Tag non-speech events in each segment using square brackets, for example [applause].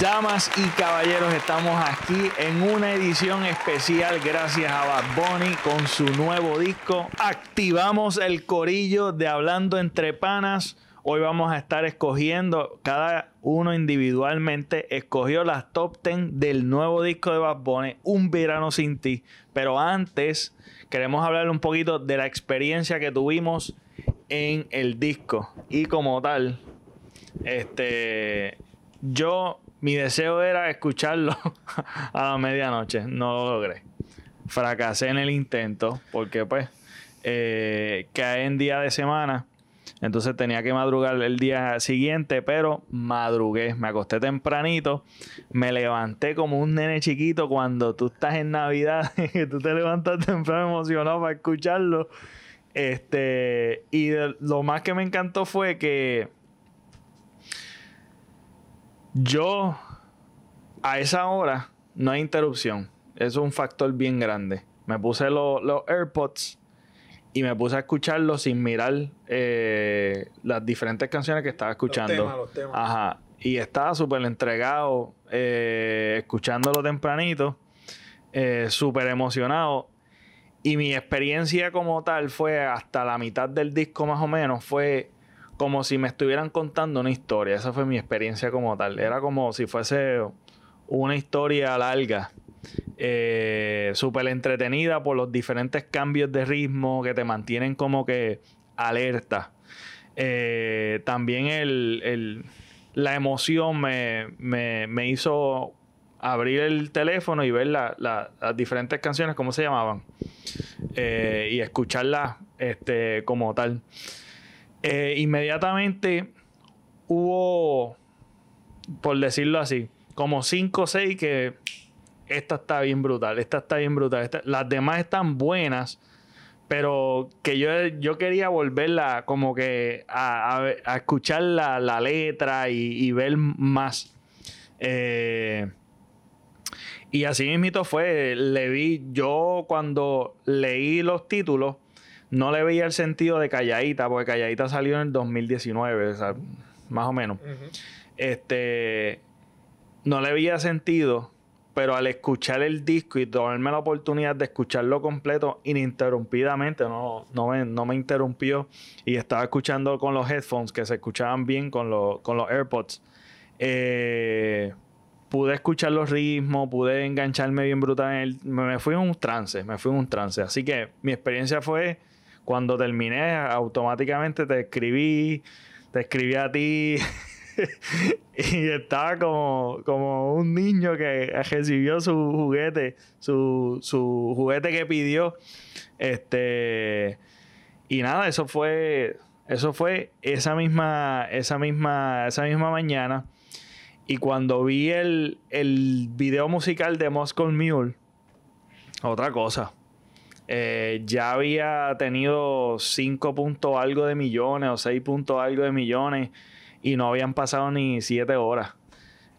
Damas y caballeros, estamos aquí en una edición especial gracias a Bad Bunny con su nuevo disco. Activamos el corillo de Hablando entre Panas. Hoy vamos a estar escogiendo, cada uno individualmente escogió las top 10 del nuevo disco de Bad Bunny, Un verano sin ti. Pero antes queremos hablar un poquito de la experiencia que tuvimos en el disco. Y como tal, este, yo mi deseo era escucharlo [laughs] a la medianoche. No lo logré. Fracasé en el intento porque pues eh, cae en día de semana. Entonces tenía que madrugar el día siguiente, pero madrugué. Me acosté tempranito. Me levanté como un nene chiquito cuando tú estás en Navidad, [laughs] que tú te levantas temprano emocionado para escucharlo. Este, y lo más que me encantó fue que yo, a esa hora, no hay interrupción. Eso es un factor bien grande. Me puse los AirPods y me puse a escucharlo sin mirar eh, las diferentes canciones que estaba escuchando. Los temas, los temas. Ajá. Y estaba súper entregado, eh, escuchándolo tempranito, eh, súper emocionado. Y mi experiencia como tal fue hasta la mitad del disco más o menos, fue como si me estuvieran contando una historia. Esa fue mi experiencia como tal. Era como si fuese una historia larga, eh, súper entretenida por los diferentes cambios de ritmo que te mantienen como que alerta. Eh, también el, la emoción me, hizo abrir el teléfono y ver las diferentes canciones, cómo se llamaban, eh, y escucharlas este, como tal. Eh, inmediatamente hubo, por decirlo así, como 5 o 6 que esta está bien brutal, esta está bien brutal. las demás están buenas, pero que yo, yo quería volverla como que a, escuchar la, letra y, ver más. Eh, y así mismo fue, le vi, yo cuando leí los títulos, no le veía el sentido de Calladita, porque Calladita salió en el 2019, o sea, más o menos. Este, no le veía sentido, pero al escuchar el disco y tomarme la oportunidad de escucharlo completo ininterrumpidamente, no, no, me, no me interrumpió y estaba escuchando con los headphones que se escuchaban bien con, con los AirPods. Eh, pude escuchar los ritmos, pude engancharme bien brutal en el... Me fui en un trance, me fui en un trance. Así que mi experiencia fue cuando terminé, automáticamente te escribí, te escribí a ti. [laughs] y estaba como, como un niño que recibió su juguete, su, su juguete que pidió. Este. Y nada, eso fue. Eso fue esa misma. Esa misma. Esa misma mañana. Y cuando vi el, el video musical de Moscow Mule, otra cosa. Eh, ya había tenido 5 puntos algo de millones o 6 puntos algo de millones y no habían pasado ni 7 horas.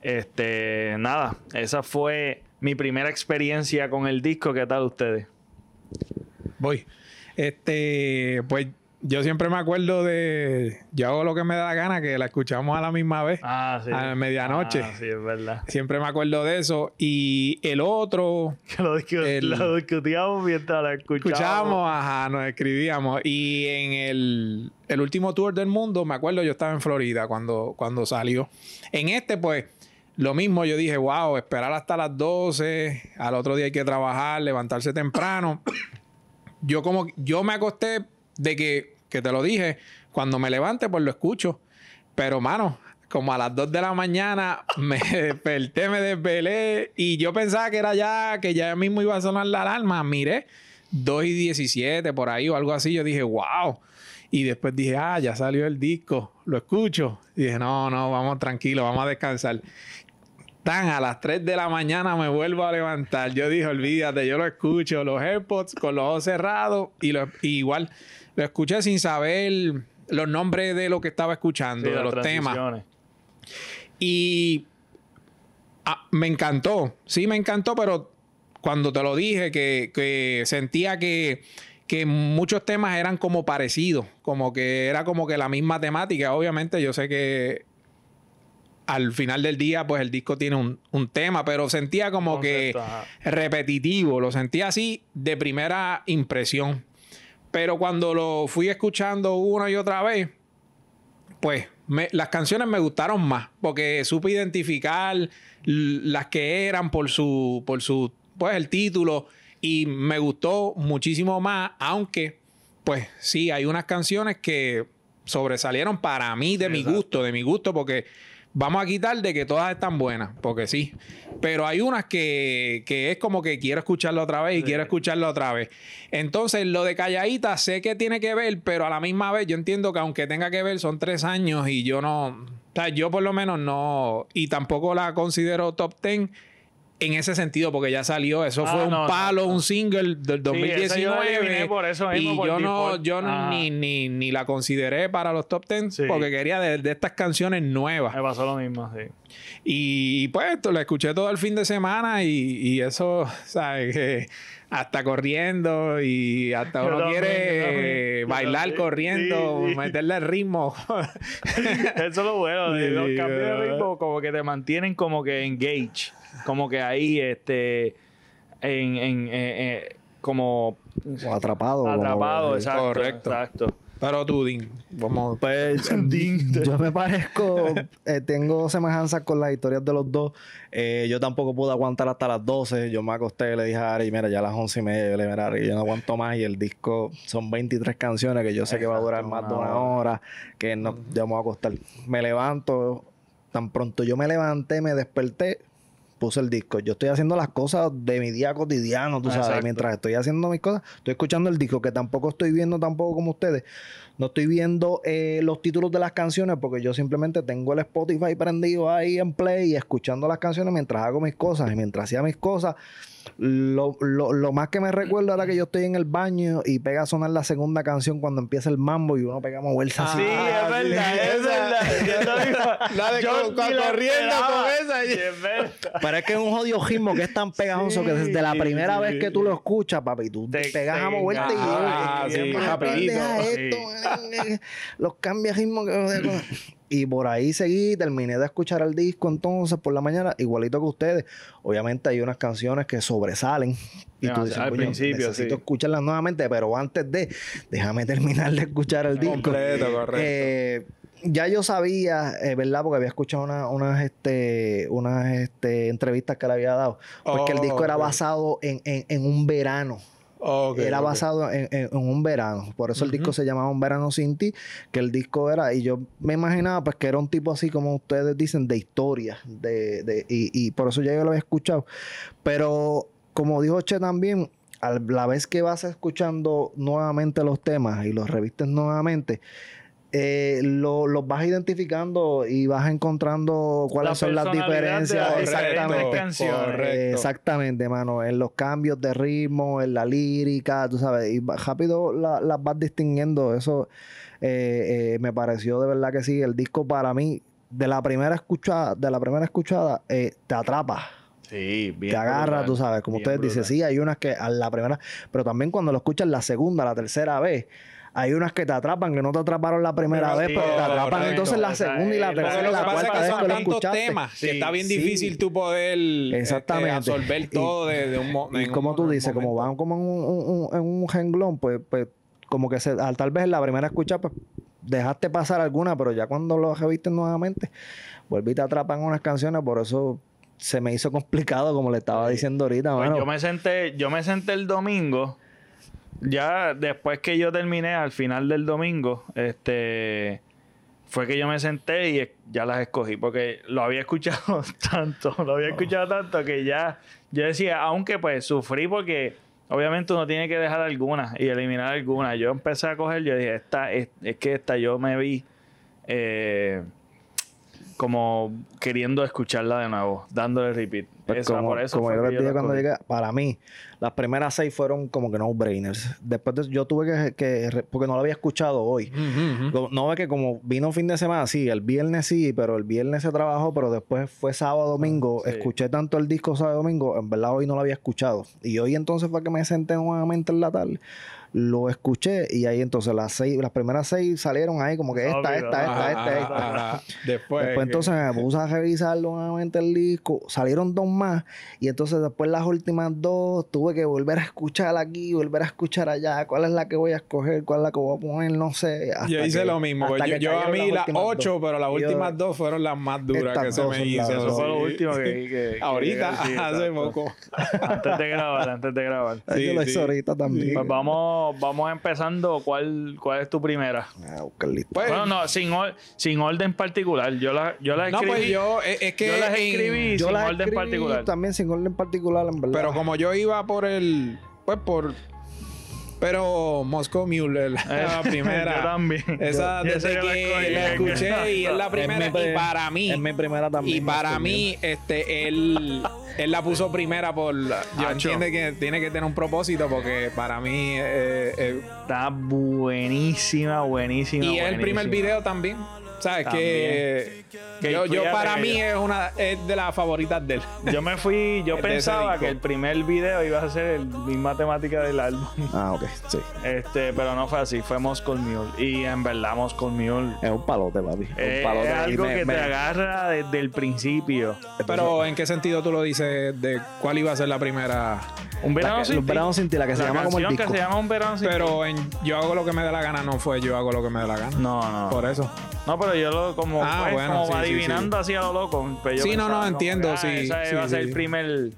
Este, nada, esa fue mi primera experiencia con el disco. ¿Qué tal ustedes? Voy. Este, pues yo siempre me acuerdo de. Yo hago lo que me da gana, que la escuchamos a la misma vez. Ah, sí. A medianoche. Ah, sí, es verdad. Siempre me acuerdo de eso. Y el otro. [laughs] Que lo, discutíamos mientras la escuchábamos. Escuchábamos, ajá, nos escribíamos. Y en el, el, último tour del mundo, me acuerdo, yo estaba en Florida cuando, cuando salió. En este, pues. Lo mismo, yo dije, wow, esperar hasta las 12, al otro día hay que trabajar, levantarse temprano. [coughs] Yo como, yo me acosté de que, que te lo dije, cuando me levante, pues lo escucho. Pero, mano, como a las 2 de la mañana me [laughs] desperté, me desvelé y yo pensaba que era ya, que ya mismo iba a sonar la alarma. Miré 2 y 17 por ahí o algo así. Yo dije, wow. Y después dije, ah, ya salió el disco, lo escucho. Y dije, no, no, vamos tranquilo, vamos a descansar. Tan a las 3 de la mañana me vuelvo a levantar. Yo dije, olvídate, yo lo escucho, los AirPods con los ojos cerrados y, lo, y igual lo escuché sin saber los nombres de lo que estaba escuchando, de los temas. Y ah, me encantó, sí me encantó, pero cuando te lo dije, que, sentía que, que, muchos temas eran como parecidos, como que era como que la misma temática. Obviamente yo sé que al final del día, pues el disco tiene un, tema, pero sentía como que repetitivo, lo sentía así de primera impresión. Pero cuando lo fui escuchando una y otra vez, pues las canciones me gustaron más, porque supe identificar las que eran por su, por su, pues el título, y me gustó muchísimo más, aunque, pues sí, hay unas canciones que sobresalieron para mí de mi gusto, de mi gusto, porque Vamos a quitar de que todas están buenas, porque sí. Pero hay unas que, es como que quiero escucharlo otra vez y quiero escucharlo otra vez. Entonces, lo de Calladita sé que tiene que ver, pero a la misma vez yo entiendo que aunque tenga que ver, son tres años y yo no. O sea, yo por lo menos no. Y tampoco la considero top ten en ese sentido, porque ya salió. Eso fue ah, un palo, un single del 2019. por eso y yo no, yo ni, ni, ni, la consideré para los top 10 porque quería de, estas canciones nuevas. Me pasó lo mismo, sí. Y pues la escuché todo el fin de semana y, y eso, [laughs] ¿sabes? Que hasta corriendo y hasta uno quiere bailar corriendo, meterle el ritmo. [laughs] eso es lo bueno, los cambios de ritmo como que te mantienen como que engage como que ahí, este, en, en, eh, eh, como... atrapado. Atrapado, exacto. Correcto. Exacto. Pero tú, Dean, vamos. Pues [laughs] [laughs] yo me parezco, eh, tengo semejanzas con las historias de los dos. yo tampoco pude aguantar hasta las 12. Yo me acosté y le dije a Ari, mira, ya a las 11 y media, yo le dije, Ari, yo no aguanto más. Y el disco son 23 canciones que yo sé que va a durar más de una hora, que no, ya me voy a acostar. Me levanto, tan pronto yo me levanté, me desperté, puse el disco. Yo estoy haciendo las cosas de mi día cotidiano, tú sabes. Mientras estoy haciendo mis cosas, estoy escuchando el disco, que tampoco estoy viendo tampoco como ustedes. No estoy viendo eh, los títulos de las canciones porque yo simplemente tengo el Spotify prendido ahí en play y escuchando las canciones mientras hago mis cosas. Y mientras hacía mis cosas, lo, lo, más que me recuerdo era que yo estoy en el baño y pega a sonar la segunda canción cuando empieza el mambo y uno pega a moverse así. Sí, es verdad, es verdad. [laughs] la de corriendo con esa. es verdad. Pero es que es un jodido ritmo que es tan pegajoso que desde la primera vez que tú lo escuchas, papi, tú te, pegas a moverte y, ah, sí, esto, los cambios de ritmo que [laughs] y por ahí seguí, terminé de escuchar el disco entonces por la mañana, igualito que ustedes. Obviamente hay unas canciones que sobresalen. Y tú dices, al principio, necesito escucharlas nuevamente, pero antes de, déjame terminar de escuchar el disco. Completo, correcto. Eh, ya yo sabía, eh, ¿verdad? Porque había escuchado unas este, unas este, entrevistas que le había dado. Porque el disco era basado en, en un verano era basado en, un verano. Por eso el disco se llamaba Un verano sin ti. Que el disco era, y yo me imaginaba pues que era un tipo así como ustedes dicen, de historia. De, de, y, y por eso ya yo lo había escuchado. Pero como dijo Che también, a la vez que vas escuchando nuevamente los temas y los revistes nuevamente, eh, los vas identificando y vas encontrando cuáles son las diferencias. exactamente. exactamente, mano. En los cambios de ritmo, en la lírica, tú sabes. Y rápido las vas distinguiendo. Eso eh, eh, me pareció de verdad que sí. El disco para mí, de la primera escuchada, de la primera escuchada, te atrapa. Sí, bien. Te agarra, tú sabes. Como ustedes dicen, sí, hay unas que a la primera, pero también cuando lo escuchas la segunda, la tercera vez hay unas que te atrapan, que no te atraparon la primera vez, pero te atrapan entonces la segunda y la tercera y la cuarta vez que lo escuchaste. temas que está bien difícil tú poder eh, Exactamente. absorber todo de, un momento. Y como tú dices, como van como en un, en un renglón, pues, pues como que se, tal vez en la primera escucha, pues dejaste pasar alguna, pero ya cuando lo reviste nuevamente, vuelve y te atrapan unas canciones, por eso se me hizo complicado, como le estaba diciendo ahorita. Pues yo me senté, yo me senté el domingo ya después que yo terminé al final del domingo, este fue que yo me senté y ya las escogí porque lo había escuchado [laughs] tanto, lo había escuchado tanto que ya yo decía, aunque pues sufrí porque obviamente uno tiene que dejar algunas y eliminar algunas. Yo empecé a coger, yo dije, esta es, que esta yo me vi eh, como queriendo escucharla de nuevo, dándole repeat. Pues como, por eso como yo les dije cuando llegué, para mí, las primeras seis fueron como que no-brainers. Después de, yo tuve que, porque no lo había escuchado hoy. No ve que como vino fin de semana, sí, el viernes sí, pero el viernes se trabajó, pero después fue sábado, domingo. Escuché tanto el disco sábado, domingo, en verdad hoy no lo había escuchado. Y hoy entonces fue que me senté nuevamente en la tarde lo escuché y ahí entonces las seis, las primeras seis salieron ahí como que esta, esta, esta, esta, esta, Después, después entonces me puse a revisar nuevamente el disco, salieron dos más y entonces después las últimas dos tuve que volver a escuchar aquí, volver a escuchar allá, cuál es la que voy a escoger, cuál es la que voy a poner, no sé. yo hice lo mismo, yo, a mí las ocho, pero las últimas dos fueron las más duras que se me hizo. Eso fue lo último que... [laughs] ahorita, [laughs] hace poco. antes de grabar, antes de grabar. Sí, yo lo hice ahorita también. Pues vamos vamos, empezando. ¿Cuál, ¿Cuál es tu primera? Ah, pues, bueno, no, sin, sin orden particular. Yo la, yo la escribí. No, pues yo, es, que. Yo las escribí sin orden particular. También sin orden particular, en verdad. Pero como yo iba por el. Pues por pero Moscow Mule, la, la [laughs] primera. yo también. Esa desde que la, escuché y es la primera. y para mí. Es mi primera también. Y para mí, este, él, él la puso primera por. Yo entiendo que tiene que tener un propósito porque para mí. Eh, eh, Está buenísima, buenísima. Y es el primer video también. ¿Sabes? Que, yo, yo para mí es una es de las favoritas de él. Yo me fui, yo [laughs] pensaba que el primer video iba a ser el misma temática del álbum. Ah, ok, sí. Este, pero no fue así, fue Moscow Mule. Y en verdad, Moscow Mule. Es un palote, papi. Es, un palote. es algo que te agarra desde el principio. Pero, ¿en qué sentido tú lo dices? ¿De cuál iba a ser la primera? Un verano sin, un verano sin ti, la que se llama como el disco. que se llama Un verano sin Pero en Yo hago lo que me dé la gana no fue Yo hago lo que me dé la gana. No, no. Por eso. No, pero yo lo como, ah, pues, como adivinando así a lo loco. Pues sí, no, no, entiendo, ah, sí. Ese va a ser el primer,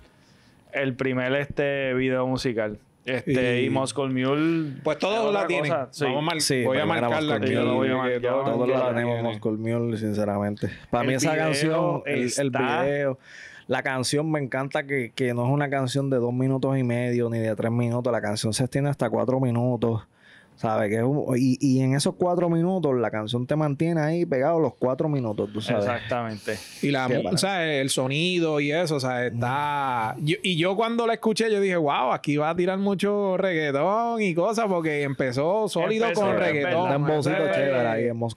el primer este video musical. Este, y, Moscow Mule. Pues todos la tienen. Sí. Vamos voy a marcarla aquí. Yo lo voy a marcar. Todos la tenemos Moscow Mule, sinceramente. Para mí esa canción, el, el, video, la canción me encanta que, que no es una canción de dos minutos y medio ni de tres minutos. La canción se extiende hasta cuatro minutos. ¿Sabes? Que y, y, en esos cuatro minutos la canción te mantiene ahí pegado los cuatro minutos, tú sabes. Exactamente. Y la, o sea, el sonido y eso, o sea, está... y yo cuando la escuché, yo dije, wow, aquí va a tirar mucho reggaetón y cosas, porque empezó sólido con reggaetón.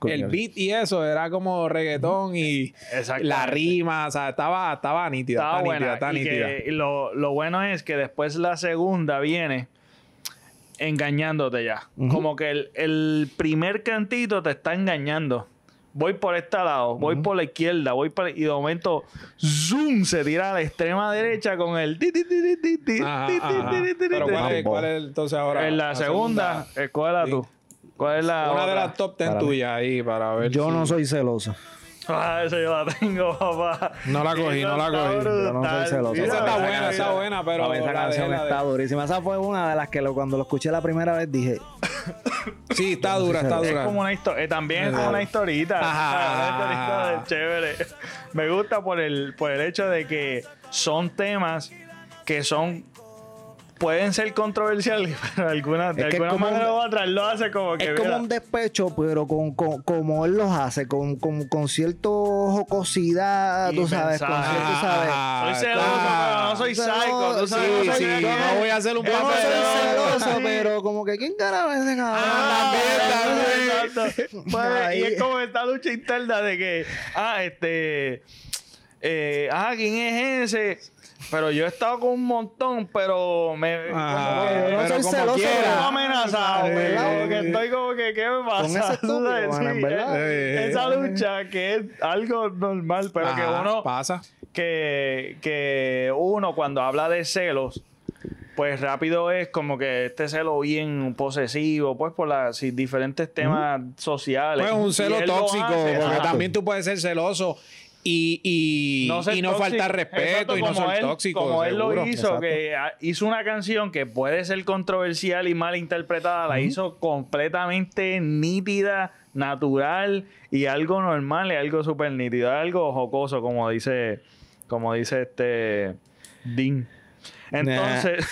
el beat y eso era como reggaetón y la rima, o sea, estaba, estaba nítida. Estaba, buena. Nítida, y lo, lo bueno es que después la segunda viene engañándote ya. Como que el, primer cantito te está engañando. Voy por este lado, voy por la izquierda, voy por... Y de momento, zoom, se tira a la extrema derecha con el... Pero ¿cuál es, cuál es entonces ahora? En la, segunda, segunda tú? ¿Cuál es la Una de las top ten tuyas ahí para ver Yo no soy celoso. Ah, esa yo la tengo, [laughs] papá. No la cogí, no la cogí. Yo no soy celoso. Esa está buena, está buena, pero. esa canción está durísima. Esa fue una de las que cuando lo escuché la primera vez dije. [laughs] sí, está dura, está dura. Es como una historia. Eh, también es como una historita. Ajá. Una chévere. [laughs] Me gusta por el, por el hecho de que son temas que son pueden ser controversiales, [laughs] pero alguna, de alguna manera u otra lo hace como que. Es como un despecho, pero con, con, como él los hace, con, con, con cierto jocosidad, tú sabes, con cierto, sabes. soy celoso, pero no soy psycho, tú sabes. Sí, sí, no voy a hacer un papel. No soy celoso, pero como que ¿quién carajo es ese cabrón? Ah, pues, y es como esta lucha interna de que, ah, este. Eh, ah, ¿quién es ese? Pero yo he estado con un montón, pero me. Ah, yo no soy celoso, pero amenazado, ¿verdad? Porque estoy como que, ¿qué me pasa? Con ese estúpido, ¿verdad? esa lucha que es algo normal, pero que uno. Pasa. Que, que uno, cuando habla de celos, pues rápido es como que este celo bien posesivo, pues por las diferentes temas sociales. Pues un celo tóxico, porque también tú puedes ser celoso y, y, no, y no faltar respeto y no ser tóxico. Como él lo hizo, que hizo una canción que puede ser controversial y mal interpretada, la hizo completamente nítida, natural y algo normal y algo súper nítido, algo jocoso, como dice, como dice este Dean. Entonces,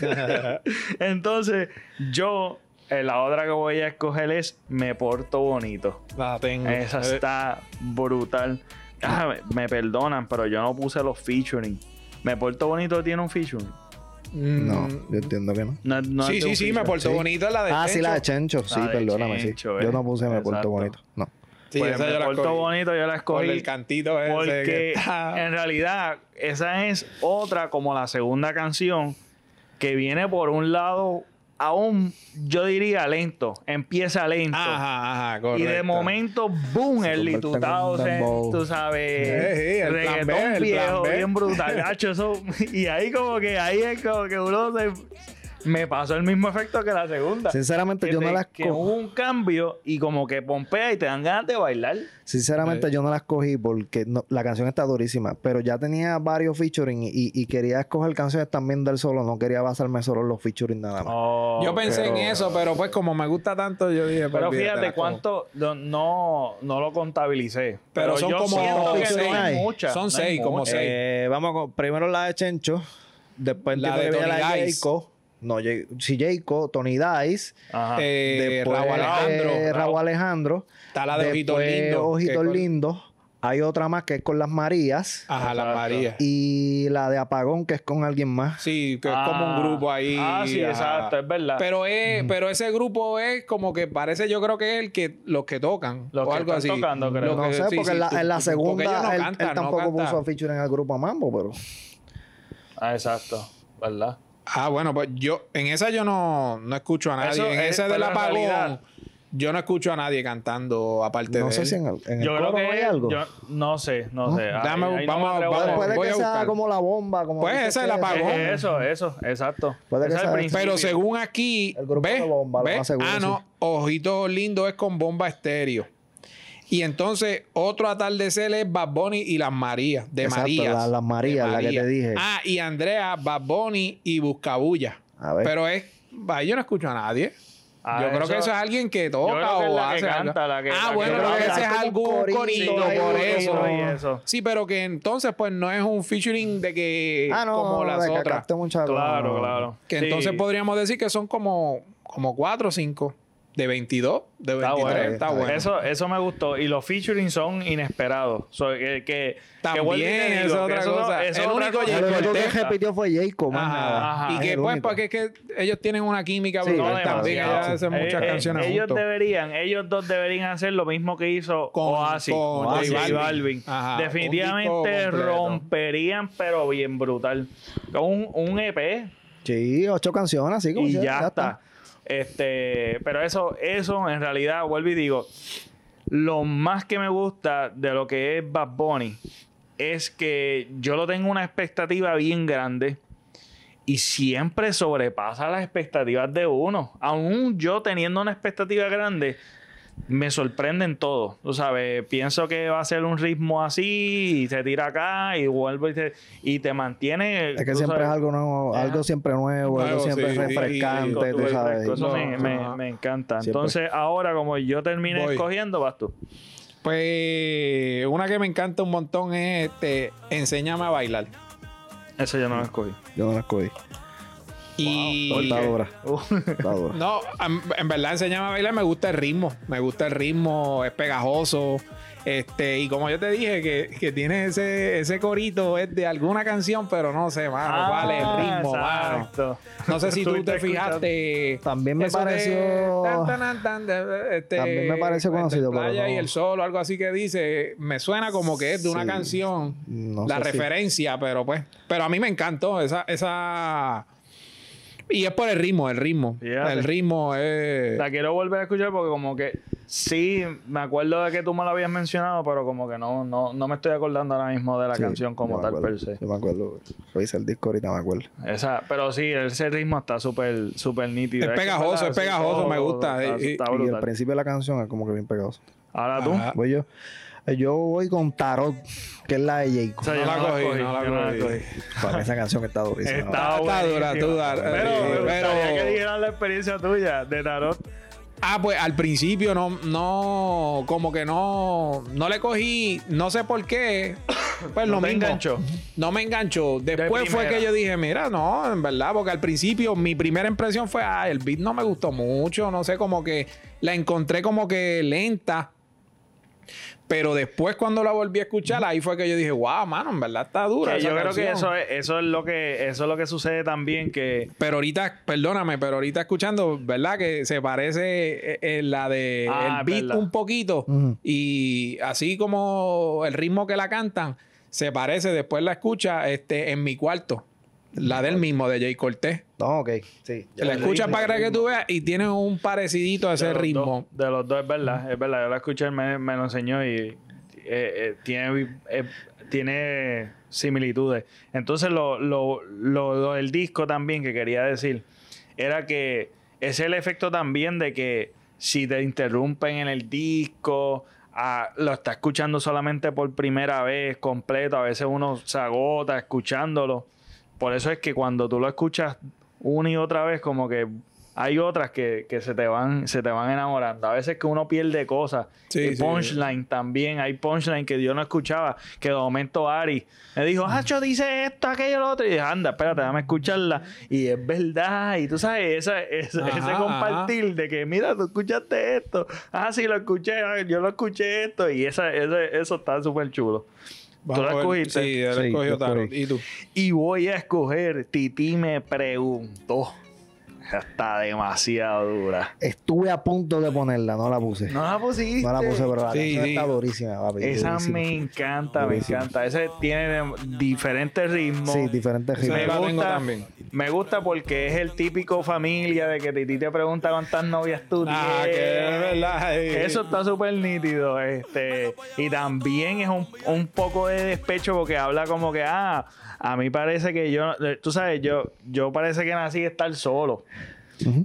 [laughs] [laughs] entonces yo la otra que voy a escoger es Me Porto Bonito. La tengo. Esa eh, está brutal. ah, me perdonan, pero yo no puse los featuring. Me Porto Bonito tiene un featuring. No, mm. yo entiendo que no. sí, sí, sí, me porto bonito la de Ah, sí, la de Chencho. Sí, perdóname. sí. Yo no puse me porto bonito. No. Sí, pues me porto bonito, yo la escogí. Por el cantito ese Porque en realidad, esa es otra como la segunda canción que viene por un lado aún, yo diría lento, empieza lento. Ajá, ajá, correcto. Y de momento, boom, el litutado, tú sabes, sí, el reggaetón viejo, bien brutal, [laughs] gacho, eso, y ahí como que, ahí es como que uno se me pasó el mismo efecto que la segunda. Sinceramente, yo no las cogí. Que hubo un cambio y como que pompea y te dan ganas de bailar. Sinceramente, yo no las cogí porque la canción está durísima, pero ya tenía varios featuring y, quería escoger canciones también del solo. No quería basarme solo en los featuring nada más. Oh, yo pensé en eso, pero pues como me gusta tanto, yo dije. Pero pues, fíjate cuánto no, no, lo contabilicé. Pero, son como seis. son seis, como seis. Eh, vamos con primero la de Chencho, después la de, de la de no, si Jayco, Tony Dice, eh, Raúl Alejandro. Raúl Alejandro. Está la de Ojitos Lindos. Ojitos Lindos. Hay otra más que es con las Marías. Ajá, las Marías. Y la de Apagón, que es con alguien más. Sí, que es como un ah. grupo ahí. Ah, sí, exacto, es verdad. Pero es, pero ese grupo es como que parece, yo creo que es el que los que tocan. Los o que algo así. tocando, creo. No sé, porque en, la, segunda él, tampoco puso feature en el grupo Mambo, pero. Ah, exacto, ¿verdad? Ah, bueno, pues yo, en esa yo no, no escucho a nadie. en esa de la apagón, yo no escucho a nadie cantando aparte no de. sé si en el, en yo creo que hay algo. Yo no sé, no, sé. Dame, vamos, no vamos, puede que sea como la bomba. Como pues esa es la apagón. Eso, eso, exacto. Puede que sea pero según aquí. El grupo de bomba, Lo más seguro, ah, no. Ojito lindo es con bomba estéreo. Y entonces, otro atardecer es Bad Bunny y las Marías, de Exacto, Marías. las Marías, la que te dije. Ah, y Andrea, Bad Bunny y Buscabulla. A ver. Pero es, yo no escucho a nadie. Ah, yo creo que eso es alguien que toca o hace algo. ah, bueno, creo que ese es algún corito, por eso. Sí, pero que entonces pues no es un featuring de que ah, no, como las otras. Claro, claro. Que entonces podríamos decir que son como como cuatro o cinco de 22, de 23. Está bueno. Eso, eso me gustó. Y los featuring son inesperados. So, que, que, También, eso es otra cosa. Eso el único que repitió fue Jacob. y que pues, porque es que ellos tienen una química brutal también. Ellos hacen muchas eh, canciones Ellos deberían, ellos dos deberían hacer lo mismo que hizo con, Oasis. Con Oasis y Balvin. Definitivamente romperían, pero bien brutal. Con un, un EP. Sí, ocho canciones, así como Y ya, está. Este, pero eso, eso en realidad, vuelvo y digo, lo más que me gusta de lo que es Bad Bunny es que yo lo tengo una expectativa bien grande y siempre sobrepasa las expectativas de uno. Aún yo teniendo una expectativa grande, me sorprenden todo. Tú sabes, pienso que va a ser un ritmo así y se tira acá y vuelve y te, y te mantiene. Es que siempre es algo nuevo, algo siempre nuevo, algo siempre refrescante, tú sabes. Eso me, encanta. Entonces, ahora como yo termine escogiendo, vas tú. Pues una que me encanta un montón es este, Enséñame a bailar. Eso yo no la escogí. Yo no la escogí. Y. No, [laughs] en verdad, enseñame a bailar, me gusta el ritmo. Me gusta el ritmo, es pegajoso. Este, y como yo te dije, que, que tiene ese, ese corito, es de alguna canción, pero no sé, mano, ah, vale el ritmo, mano. No sé si [laughs] tú, te fijaste. También me pareció. este, también me pareció conocido. Playa y el sol, algo así que dice. Me suena como que es de una canción. la referencia, pero pues. Pero a mí me encantó esa, esa y es por el ritmo, el ritmo. El ritmo es. La quiero volver a escuchar porque, como que sí, me acuerdo de que tú me lo habías mencionado, pero como que no, no, no me estoy acordando ahora mismo de la canción como tal per se. Yo me acuerdo. Lo hice el disco ahorita, me acuerdo. Esa, pero sí, ese ritmo está súper súper nítido. Es pegajoso, es, pegajoso, me gusta. y, y, el principio de la canción es como que bien pegajoso. Ahora tú. Voy yo. Yo voy con Tarot, que es la de Jacob. no, la cogí, no la cogí. Para esa canción está durísima. Está, está dura, tú dar. Pero, eh, pero, que dijeras la experiencia tuya de Tarot. Ah, pues al principio no, no, como que no, no le cogí, no sé por qué. Pues no lo me enganchó. No me enganchó. Después fue que yo dije, mira, no, en verdad, porque al principio mi primera impresión fue, ah, el beat no me gustó mucho, no sé, como que la encontré como que lenta. Pero después cuando la volví a escuchar, ahí fue que yo dije, wow, mano, en verdad está dura. yo creo que eso es, eso es lo que, eso es lo que sucede también que. Pero ahorita, perdóname, pero ahorita escuchando, ¿verdad? Que se parece en eh, eh, la de ah, el beat un poquito. Y así como el ritmo que la cantan, se parece, después la escucha este, en mi cuarto. La del mismo, de Jay Cortés. No, ok, sí. La escuchas para que tú veas y tiene un parecidito a ese ritmo. de los dos, es verdad, es verdad. Yo la escuché, me, me lo enseñó y eh, eh, tiene, eh, tiene similitudes. Entonces, lo, lo, lo, del disco también que quería decir era que es el efecto también de que si te interrumpen en el disco, ah, lo está escuchando solamente por primera vez completo, a veces uno se agota escuchándolo por eso es que cuando tú lo escuchas una y otra vez, como que hay otras que, se te van se te van enamorando. A veces que uno pierde cosas. y punchline también. Hay punchline que yo no escuchaba. Que de momento Ari me dijo, Hacho, dice esto, aquello, lo otro. Y dije, anda, espérate, déjame escucharla. Y es verdad. Y tú sabes, ese compartir de que, mira, tú escuchaste esto. Ah, sí, lo escuché. Yo lo escuché esto. Y esa, eso está súper chulo. ¿Tú la escogiste? Sí, él escogió Tarot. ¿Y tú? Y voy a escoger. Titi me preguntó. Está demasiado dura. Estuve a punto de ponerla, no la puse. No la pusiste. No la puse, pero la sí, está durísima. Esa me encanta, me encanta. Ese tiene diferentes ritmos. Sí, diferentes ritmos. Me gusta, también. Me gusta porque es el típico familia de que Titi te pregunta cuántas novias tú ah, tienes. Que es verdad. Eso está súper nítido. Este, y también es un, un poco de despecho porque habla como que, ah, a mí parece que yo, tú sabes, yo, yo parece que nací estar solo.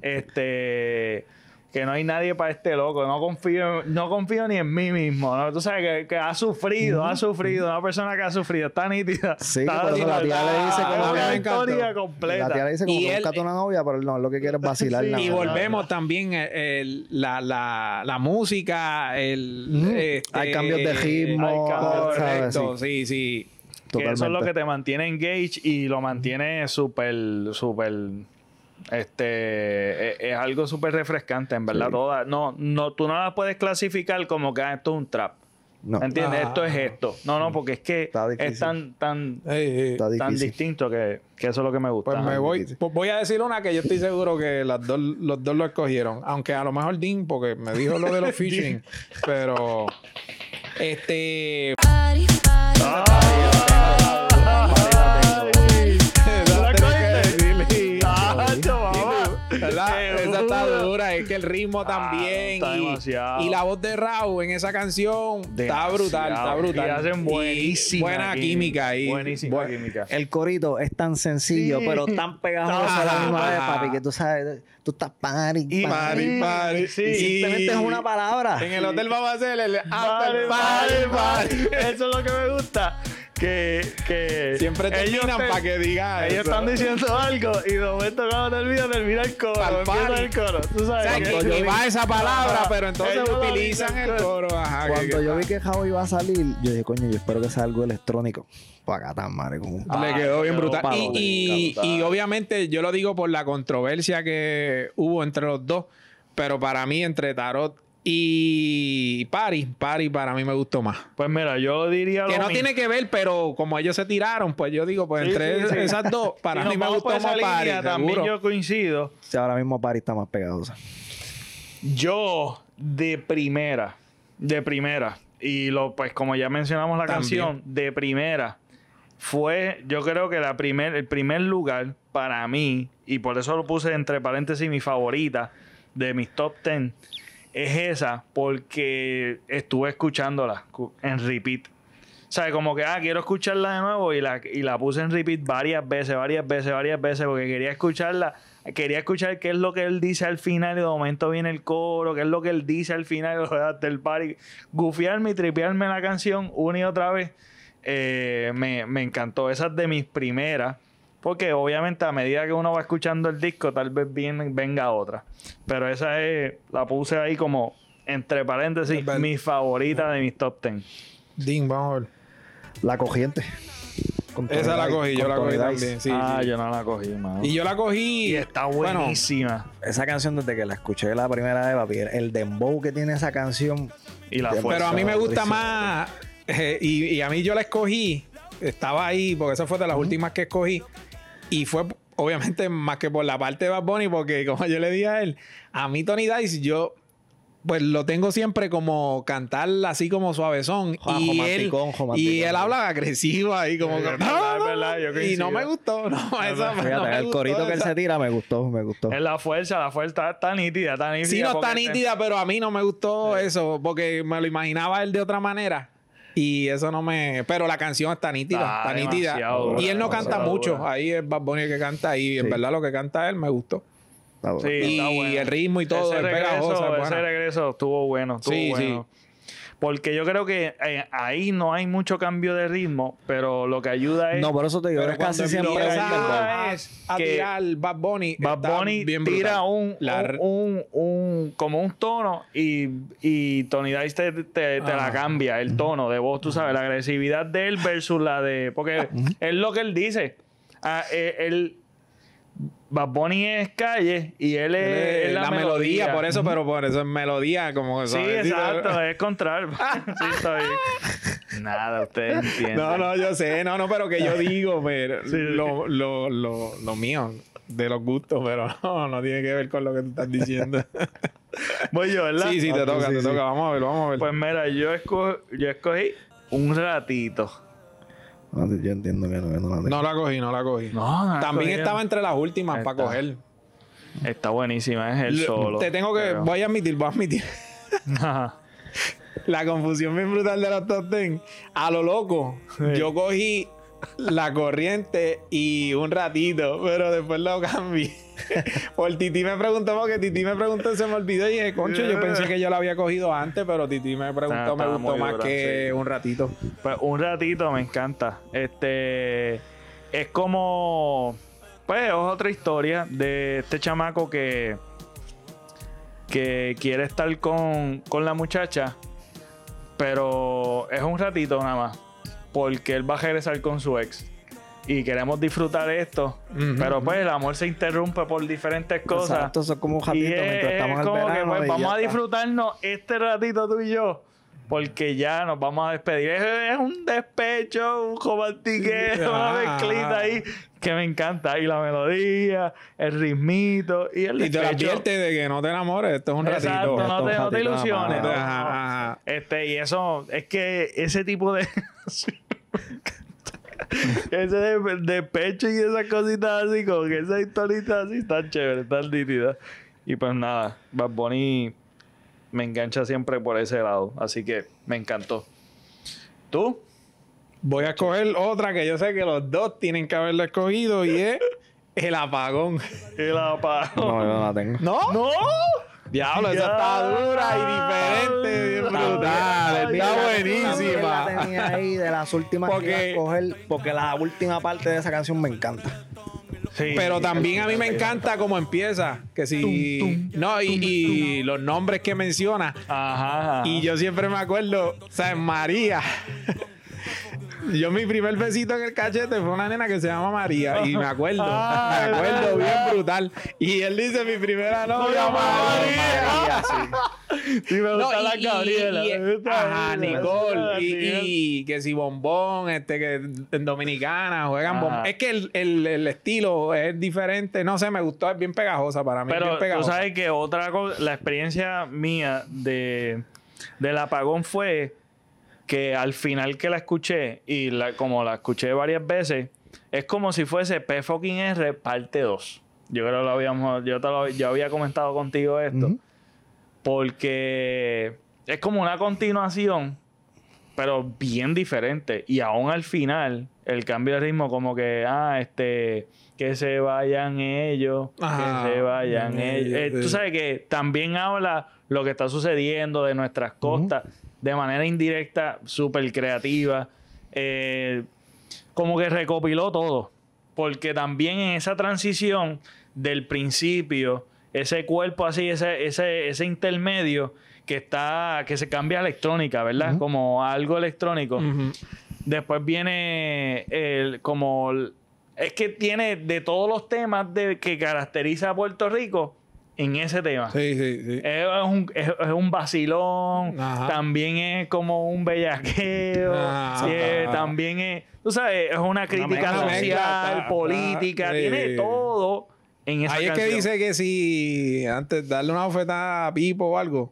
Este que no hay nadie para este loco, no confío, no confío ni en mí mismo, ¿no? Tú sabes que, ha sufrido, ha sufrido, una persona que ha sufrido, está nítida. Sí, está por eso la tía le dice como una historia completa. La tía le dice como que buscate una novia, pero no, lo que quiere es vacilar. y volvemos también el, la, la, la, música, el... Este, hay cambios de ritmo. Correcto, sí, sí eso es lo que te mantiene engaged y lo mantiene súper, súper. Este e, es, algo súper refrescante, en verdad. Toda, no, no, tú no la puedes clasificar como que ah, esto es un trap. No. ¿Entiendes? esto es esto. No, no, porque es que es tan, tan, tan distinto que, que, eso es lo que me gusta. Pues me voy, pues voy a decir una que yo estoy seguro que las dos, los dos lo escogieron. Aunque a lo mejor Dean, porque me dijo lo de los [laughs] featuring. pero este. Esa está dura, es que el ritmo ah, también. y, la voz de Raúl en esa canción está brutal, está brutal. Y hacen buenísima. buena química ahí. Buenísima química. El corito es tan sencillo, pero tan pegajoso a la misma vez, papi, que tú sabes, tú estás pari, y pari, pari. Sí. simplemente es una palabra. En el hotel vamos a hacer el after pari, pari. Eso es lo que me gusta que, que siempre terminan para que digan ellos están diciendo algo y de momento cuando termina termina el coro empieza el coro tú sabes. O sea, que, va esa palabra pero entonces utilizan el coro ajá, cuando yo vi que Jao iba a salir yo dije coño yo espero que sea algo electrónico para acá tan madre como un le quedó bien brutal. y, y, y obviamente yo lo digo por la controversia que hubo entre los dos pero para mí entre Tarot y Paris, Paris para mí me gustó más. Pues mira, yo diría que no tiene que ver, pero como ellos se tiraron, pues yo digo, pues entre esas dos, [laughs] para mí me gustó más Paris. También yo coincido. Sí, ahora mismo Paris está más pegadosa. Yo de primera, de primera, y lo pues como ya mencionamos la canción, de primera fue, yo creo que la primer, el primer lugar para mí, y por eso lo puse entre paréntesis mi favorita de mis top 10 es esa porque estuve escuchándola en repeat. ¿Sabes? Como que, ah, quiero escucharla de nuevo y la, y la puse en repeat varias veces, varias veces, varias veces porque quería escucharla. Quería escuchar qué es lo que él dice al final y de momento viene el coro, qué es lo que él dice al final [laughs] del party. Gufiarme y tripearme la canción una y otra vez. Eh, me, me encantó. Esa es de mis primeras. Porque obviamente a medida que uno va escuchando el disco, tal vez venga otra. Pero esa es, la puse ahí como entre paréntesis, mi favorita de mis top 10. Ding, vamos a ver. La corriente. con Esa la cogí, yo la cogí también. ah, yo no la cogí, mano. Y yo la cogí. Y está buenísima. esa canción desde que la escuché la primera vez, papi, el dembow que tiene esa canción. Y la Pero a mí me gusta más. Eh, y, a mí yo la escogí. Estaba ahí, porque esa fue de las últimas que escogí. Y fue obviamente más que por la parte de Bad Bunny, porque como yo le dije a él, a mí Tony Dice, yo pues lo tengo siempre como cantar así como suavezón. y, él, y él habla agresivo ahí como... y no me gustó. No, el corito que él se tira me gustó, me gustó. Es la fuerza, la fuerza está nítida, está nítida. Sí, no está nítida, pero a mí no me gustó eso porque me lo imaginaba él de otra manera. Y eso no me. Pero la canción está nítida, está, nítida. y él no canta mucho. Ahí es Bad Bunny que canta. Y en verdad lo que canta él me gustó. Sí, y el ritmo y todo. Ese, regreso, ese regreso estuvo bueno. Estuvo sí, bueno. sí. Porque yo creo que eh, ahí no hay mucho cambio de ritmo, pero lo que ayuda es. No, por eso te digo, es casi siempre es a tirar Bad Bunny. Bad Bunny tira un, un, un, como un tono y, y Tony Dice te, te, la ah. cambia, el tono de voz, tú sabes, la agresividad de él versus la de. Porque es lo que él dice. Ah, eh, él, Bad Bunny es calle y él es, la, melodía. por eso, pero por eso es melodía, como Sí, exacto, es contrario. [laughs] sí, estoy. Nada, usted entiende. No, no, yo sé, no, no, pero que yo digo, pero lo, lo, lo, lo, mío, de los gustos, pero [laughs] no, no tiene que ver con lo que tú estás diciendo. [laughs] Voy yo, ¿verdad? Sí, sí, te toca, te toca. Vamos a ver, vamos a ver. Pues mira, yo, esco yo escogí un ratito. No, yo entiendo que no, no la tengo. No la cogí, no la cogí. No, También estaba entre las últimas para coger. Está buenísima, es el solo. Te tengo que. Voy a admitir, voy a admitir. la confusión bien brutal de los top ten. A lo loco, yo cogí la corriente y un ratito, pero después lo cambié. [laughs] Por Titi me preguntó, porque Titi me preguntó, se me olvidó y dije, concho, yo pensé que yo la había cogido antes, pero Titi me preguntó, me gustó más que un ratito. Pues un ratito me encanta. Este es como, pues, es otra historia de este chamaco que que quiere estar con, con la muchacha, pero es un ratito nada más, porque él va a regresar con su ex y queremos disfrutar esto, pero pues el amor se interrumpe por diferentes cosas. Exacto, eso es como un ratito mientras estamos en el verano. Pues, vamos a disfrutarnos este ratito tú y yo. Porque ya nos vamos a despedir. Es, un despecho, un romantiqueo, una mezclita ahí que me encanta. Y la melodía, el ritmito y el Y te advierte de que no te enamores, esto es un Exacto, ratito. no te, no te ilusiones. Este, y eso, es que ese tipo de... [laughs] [laughs] [laughs] ese de, pecho y esas cositas así, como que esas historitas así están chéveres, están nítidas. Y pues nada, Bad Bunny me engancha siempre por ese lado. Así que me encantó. ¿Tú? Voy a escoger otra que yo sé que los dos tienen que haberlo escogido y es el apagón. El apagón. No, yo no la tengo. ¿No? ¡No! Diablo, esa está dura y diferente, bien brutal. Está buenísima. La tenía ahí de las últimas porque, que porque la última parte de esa canción me encanta. Sí, pero también a mí me encanta cómo empieza. Que si. no, y, los nombres que menciona. Ajá, Y yo siempre me acuerdo, ¿sabes? María. Yo mi primer besito en el cachete fue una nena que se llama María y me acuerdo, [laughs] me acuerdo bien brutal. Y él dice mi primera novia María. sí. me gusta la Gabriela. ajá, Nicole. Y, que si bombón, este que en Dominicana juegan bombón. Es que el, el, estilo es diferente. No sé, me gustó, es bien pegajosa para mí. Pero tú sabes que otra cosa, la experiencia mía de del apagón fue que al final que la escuché, y la, como la escuché varias veces, es como si fuese P fucking R parte 2. Yo creo que lo habíamos, yo te lo, yo había comentado contigo esto. Porque es como una continuación, pero bien diferente. Y aún al final, el cambio de ritmo, como que, ah, este, que se vayan ellos, que se vayan ellos. Eh, tú sabes que también habla lo que está sucediendo de nuestras costas de manera indirecta, súper creativa. Eh, como que recopiló todo. Porque también en esa transición del principio, ese cuerpo así, ese, ese, ese intermedio que está, que se cambia a electrónica, ¿verdad? Como algo electrónico. Después viene el, como... es que tiene de todos los temas de, que caracteriza a Puerto Rico, en ese tema. Sí, sí, sí. Es un, es, un vacilón. También es como un bellaqueo. también es, tú sabes, es una crítica social, política. Tiene todo en esa Ahí es que dice que si antes darle una oferta a Pipo o algo.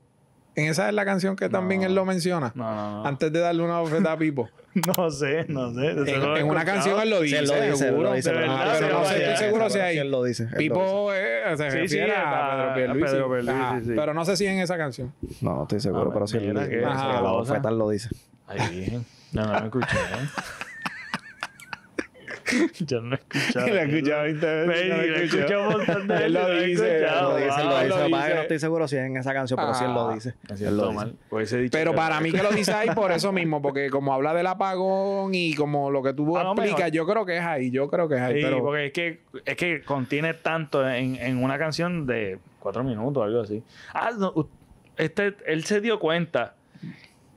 En esa es la canción que también él lo menciona. Antes de darle una oferta a Pipo. [laughs] No sé, no sé. En, una canción él lo dice, seguro. pero no sé, estoy seguro si hay. Él lo dice. Pipo eh, se refiere a Pedro Pierluisi. Pero no sé si en esa canción. No, no estoy seguro, pero sí. él lo dice. La oferta lo dice. Ahí, no, no me escuché. [laughs] [laughs] Yo no he escuchado. Lo he escuchado 20 veces. lo he escuchado un montón de [laughs] Él lo dice. Lo dice, lo dice. No estoy seguro si es en esa canción, pero sí él lo ah. dice. Él lo dice. Pues pero para mí que lo dice ahí por eso mismo, porque como habla del apagón y como lo que tú ah, explicas, yo creo que es ahí. Yo creo que es ahí. Sí, porque es que, es que contiene tanto en, en una canción de cuatro minutos, algo así. Ah, este, él se dio cuenta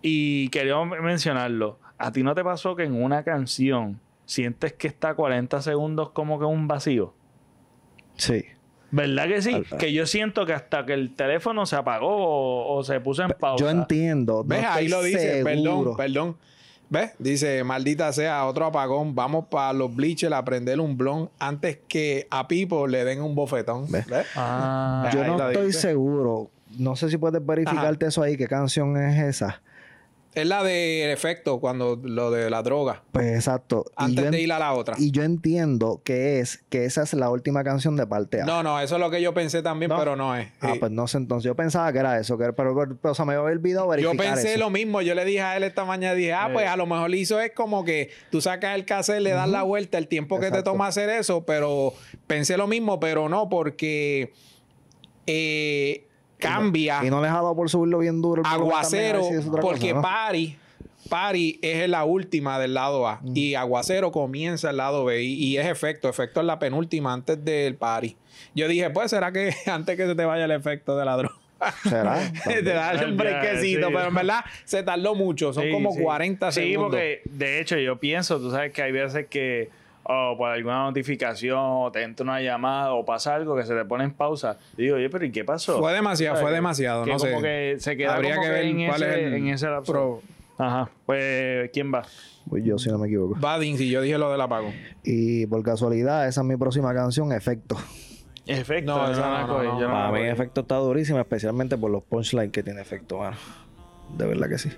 y quería mencionarlo. ¿A ti no te pasó que en una canción sientes que está 40 segundos como que un vacío. Sí. ¿Verdad que sí? Que yo siento que hasta que el teléfono se apagó o, se puso en pausa. Yo entiendo. ¿Ves? Ahí lo dice. Perdón, perdón. ¿Ves? Dice, maldita sea, otro apagón. Vamos para los bleachers a prender un blon antes que a Pipo le den un bofetón. ¿Ves? Ah, yo no estoy seguro. No sé si puedes verificarte eso ahí. ¿Qué canción es esa? Es la de efecto, cuando lo de la droga. Pues exacto. Antes de ir a la otra. Y yo entiendo que es que esa es la última canción de parte A. No, no, eso es lo que yo pensé también, pero no es. Ah, pues no sé, entonces yo pensaba que era eso, que pero, pero, se me había olvidado verificar Yo pensé lo mismo, yo le dije a él esta mañana, dije, ah, pues a lo mejor hizo es como que tú sacas el cassette, le das la vuelta, el tiempo que te toma hacer eso, pero pensé lo mismo, pero no, porque... Eh, cambia. Y no, les ha dado por subirlo bien duro. Aguacero, porque Pari, Pari es la última del lado A y Aguacero comienza el lado B y, es efecto. Efecto es la penúltima antes del Pari. Yo dije, pues será que [laughs] antes que se te vaya el efecto de la droga. ¿Será? te da un brequecito, pero en verdad se tardó mucho, son como 40 segundos. Sí, porque de hecho yo pienso, tú sabes que hay veces que o por alguna notificación, o te entra una llamada, o pasa algo que se te pone en pausa. digo, oye, pero ¿y qué pasó? Fue demasiado, fue demasiado, no sé. que se queda Habría que ver en cuál ese, es el en ese lapso. Ajá. Pues, ¿quién va? Pues yo, si no me equivoco. Va si yo dije lo del apago. Y por casualidad, esa es mi próxima canción, Efecto. Efecto, no, esa no, no, Para mí, Efecto está durísimo, especialmente por los punchlines que tiene Efecto, mano. De verdad que sí.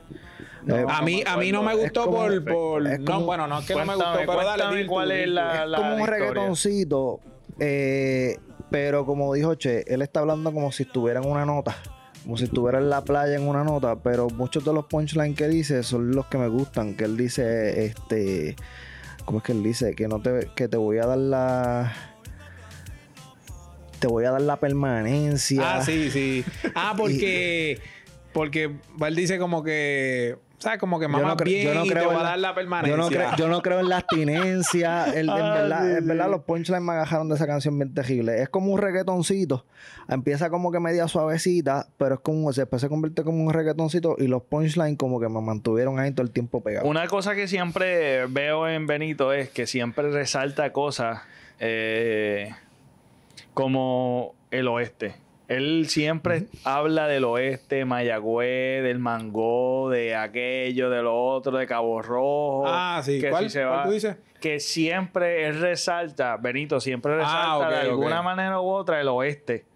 Eh, a mí, a mí no me gustó por, por no, bueno, no es que no me gustó, pero dale, cuál es la, es como un reggaetoncito, eh, pero como dijo Che, él está hablando como si estuviera en una nota, como si estuviera en la playa en una nota, pero muchos de los punchlines que dice son los que me gustan, que él dice, este, ¿cómo es que él dice? Que no te, que te voy a dar la te voy a dar la permanencia. Ah, sí, sí. [laughs] Ah, porque porque él dice como que ¿sabes? Como que mamá no bien yo no creo te va a dar la permanencia. Yo no, creo, yo no creo en la abstinencia. en, [laughs] verdad, en verdad, los punchlines me agarraron de esa canción bien terrible. Es como un reggaetoncito. Empieza como que media suavecita, pero es como, después se convierte como un reggaetoncito y los punchlines como que me mantuvieron ahí todo el tiempo pegados. Una cosa que siempre veo en Benito es que siempre resalta cosas eh, como el oeste. Él siempre habla del oeste, Mayagüez, del Mangó, de aquello, de lo otro, de Cabo Rojo. Ah, sí. Que ¿Cuál, se va, tú dices? Que siempre él resalta, Benito siempre ah, resalta de alguna manera u otra el oeste.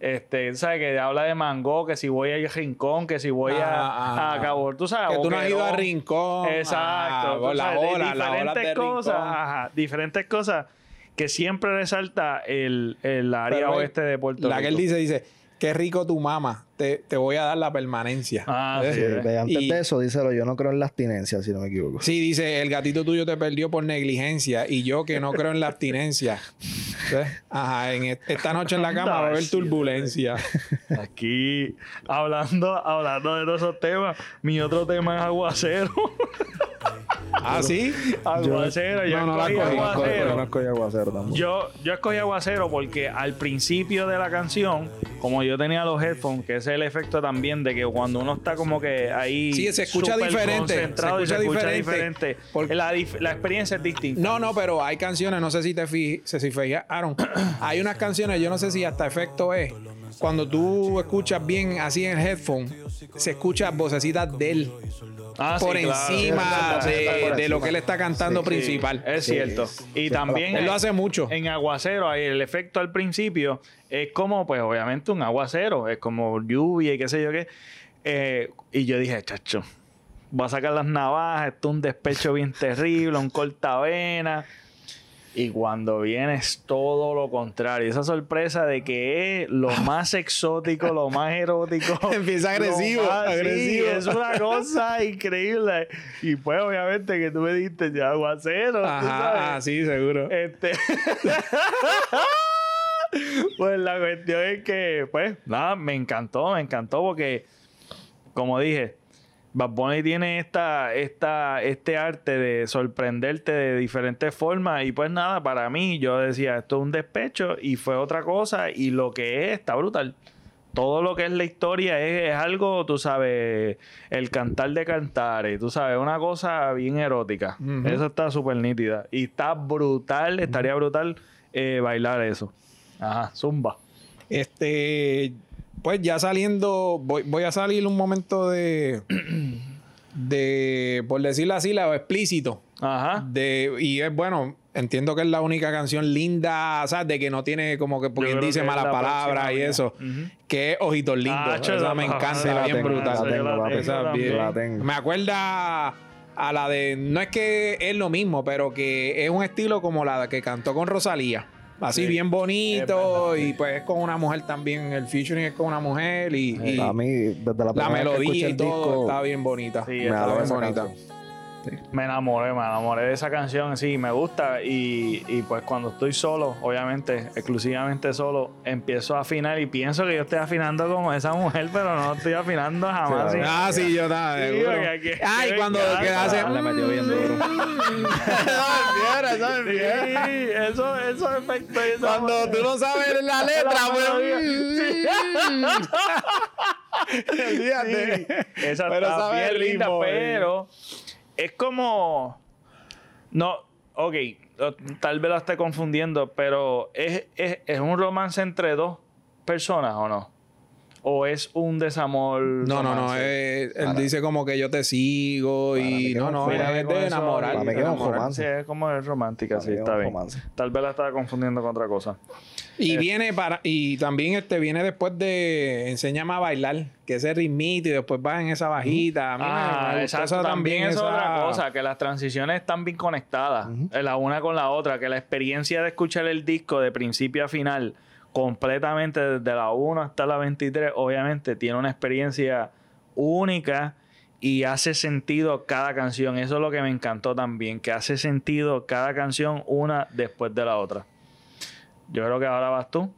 Este, ¿sabes? Que habla de Mangó, que si voy a Rincón, que si voy a, a, Cabo Rojo. Tú sabes. Que tú no has ido a Rincón. Exacto. la ola, diferentes cosas. Ajá, diferentes cosas que siempre resalta el, el área oeste de Puerto Rico. La que él dice, dice, qué rico tu mamá, te, te voy a dar la permanencia. Ah, sí. Antes de eso, díselo, yo no creo en la abstinencia, si no me equivoco. Sí, dice, el gatito tuyo te perdió por negligencia y yo que no creo en la abstinencia. Ajá, en esta noche en la cama va a haber turbulencia. Aquí, hablando, hablando de todos esos temas, mi otro tema es aguacero. [laughs] ah, sí. Aguacero. Yo, no, escogí aguacero. Yo, yo escogí aguacero porque al principio de la canción, como yo tenía los headphones, que es el efecto también de que cuando uno está como que ahí. Sí, se escucha diferente. Se escucha, diferente. Porque la, la, experiencia es distinta. No, no, pero hay canciones, no sé si te fijaron, si fijaron. [clears throat] hay unas canciones, yo no sé si hasta efecto es cuando tú escuchas bien así en el headphone, se escucha vocecitas de él. Ah, por encima de, lo que él está cantando principal. es cierto. Y también. Él lo hace mucho. En aguacero, el efecto al principio es como, pues obviamente, un aguacero. Es como lluvia y qué sé yo qué. Eh, y yo dije, chacho, voy a sacar las navajas. Esto es un despecho bien [laughs] terrible, un cortavena. Y cuando viene es todo lo contrario. Esa sorpresa de que es lo [laughs] más exótico, lo más erótico. [laughs] Empieza agresivo, agresivo. es una cosa increíble. Y pues, obviamente, que tú me diste ya aguacero. Ajá, sí, seguro. Este. [laughs] pues la cuestión es que, pues, nada, me encantó, me encantó porque, como dije, Bad Bunny tiene esta, esta, este arte de sorprenderte de diferentes formas. Y pues nada, para mí, yo decía, esto es un despecho y fue otra cosa. Y lo que es, está brutal. Todo lo que es la historia es, algo, tú sabes, el cantar de cantares, tú sabes, una cosa bien erótica. Eso está súper nítida. Y está brutal, estaría brutal eh, bailar eso. Ajá, zumba. Este, pues ya saliendo, voy, voy a salir un momento de, de, por decirlo así, lo explícito. Ajá. De, y es bueno, entiendo que es la única canción linda, ¿sabes? De que no tiene como que, porque dice malas palabras y eso. Que es Ojitos Lindos. Ah, me encanta, bien brutal. Me acuerda a la de, no es que es lo mismo, pero que es un estilo como la que cantó con Rosalía. Así bien bonito y pues es con una mujer también. El featuring es con una mujer y, a mí, desde la, la melodía y todo está bien bonita. Sí, está bien bonita. Me enamoré, me enamoré de esa canción, sí, me gusta. Y, y, pues cuando estoy solo, obviamente, exclusivamente solo, empiezo a afinar y pienso que yo estoy afinando como esa mujer, pero no estoy afinando jamás. ah, sí, yo estaba. Sí, Ay, cuando que hace. Le metió bien duro. eso [laughs] Sí, eso, eso efecto. Cuando tú no sabes la letra, pues. [laughs] Sí, esa pero está bien linda, pero es como. No, ok, tal vez lo esté confundiendo, pero ¿es, es, un romance entre dos personas o no? ¿O es un desamor? No, no, no. él dice como que yo te sigo y no, no, mira, es de enamorar. Me queda un romance. es como es romántica, sí, está bien. Tal vez la estaba confundiendo con otra cosa. Y eh, viene para, y también este viene después de Enséñame a bailar, que ese ritmito y después va en esa bajita. ah, eso también es otra cosa, que las transiciones están bien conectadas, eh, la una con la otra, que la experiencia de escuchar el disco de principio a final, completamente desde la 1 hasta la 23, obviamente tiene una experiencia única y hace sentido cada canción. Eso es lo que me encantó también, que hace sentido cada canción una después de la otra. Yo creo que ahora vas tú.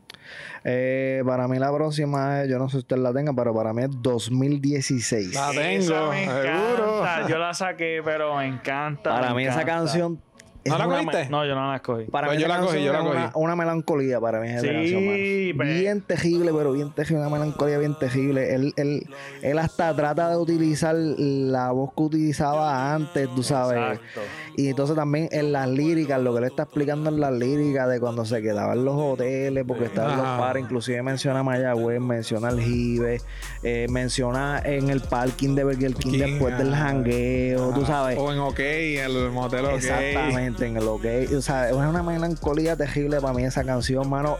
Eh, para mí la próxima, yo no sé si usted la tenga, pero para mí es 2016. La tengo, me encanta. Yo la saqué, pero me encanta. Para mí esa canción ¿No la cogiste? No, yo no la escogí. Para pues mí yo la cogí, yo la cogí. Una, melancolía para mí sí, pues. Bien terrible, pero bien terrible. Una melancolía bien terrible. Él, él, él hasta trata de utilizar la voz que utilizaba antes, tú sabes. Exacto. Y entonces también en las líricas, lo que él está explicando en las líricas de cuando se quedaba en los hoteles, porque estaba en los pares, inclusive menciona Mayagüez, menciona el Jive, eh, menciona en el parking de Burger King, después del jangueo, tú sabes. O en OK, en el motel OK. Exactamente, en el OK. O sea, es una melancolía terrible para mí esa canción, mano.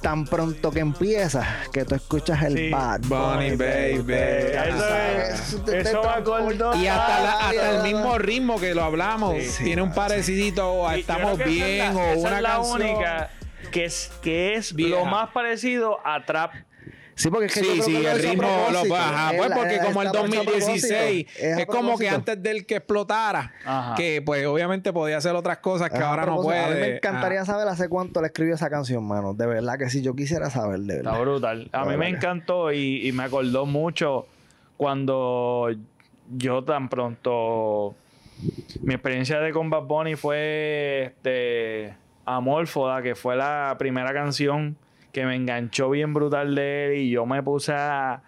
Tan pronto que empieza, que tú escuchas el Bad Bunny, baby. Eso, es, eso Y hasta, hasta el mismo ritmo que lo hablamos tiene un parecidito a Estamos Bien o una es la única que es, que es lo más parecido a Trap. Sí, porque es que sí, sí, el ritmo lo baja. Pues porque como el 2016 es, como que antes del que explotara, que pues obviamente podía hacer otras cosas que ahora no puede. A mí me encantaría saber hace cuánto le escribió esa canción, mano. De verdad que sí, yo quisiera saber, de verdad. Está brutal. A mí me encantó y, y me acordó mucho cuando yo tan pronto mi experiencia de Combat Bunny fue este, Amorfoda, que fue la primera canción que me enganchó bien brutal de él y yo me puse a,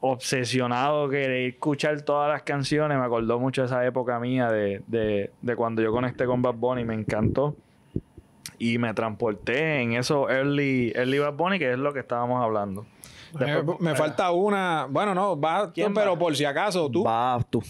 obsesionado querer escuchar todas las canciones. Me acordó mucho esa época mía de, de, de cuando yo conecté con Bad Bunny, me encantó. Y me transporté en eso early, early Bad Bunny, que es lo que estábamos hablando. me, falta una. Bueno, no, va ¿Quién pero por si acaso tú. Va tú.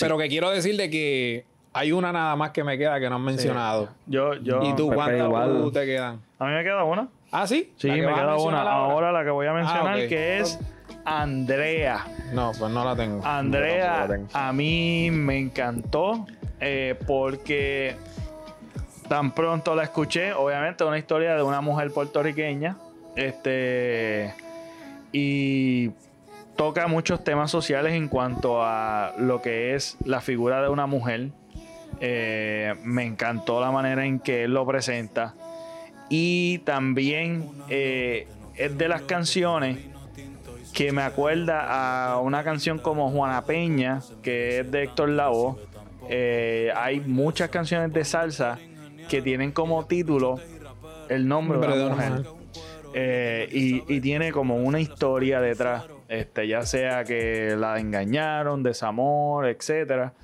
Pero que quiero decir de que hay una nada más que me queda que no han mencionado. Yo, yo. ¿Y tú cuántas te quedan? A mí me queda una. ¿Ah, sí? Sí, me queda una. Ahora? la que voy a mencionar, ah, que es Andrea. No, pues no la tengo. Andrea, a mí me encantó eh, porque tan pronto la escuché, obviamente una historia de una mujer puertorriqueña, este y toca muchos temas sociales en cuanto a lo que es la figura de una mujer. Eh, me encantó la manera en que él lo presenta y también eh, es de las canciones que me acuerda a una canción como Juana Peña, que es de Héctor Lavoe. Eh, hay muchas canciones de salsa que tienen como título el nombre de una mujer. Eh, y, tiene como una historia detrás, este, ya sea que la engañaron, desamor, etcétera.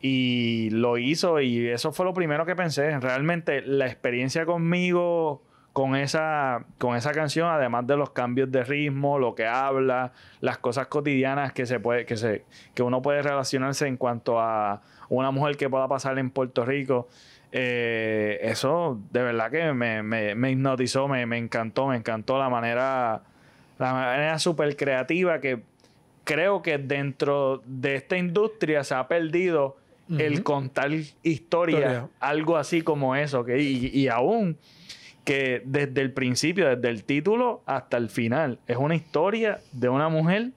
Y lo hizo, y eso fue lo primero que pensé. Realmente la experiencia conmigo con esa, con esa canción, además de los cambios de ritmo, lo que habla, las cosas cotidianas que se puede, que se, que uno puede relacionarse en cuanto a una mujer que pueda pasar en Puerto Rico. Eh, eso de verdad que me, hipnotizó, me, encantó, me encantó la manera, la manera súper creativa que creo que dentro de esta industria se ha perdido el contar historia, algo así como eso, que, y, aún que desde el principio, desde el título hasta el final, es una historia de una mujer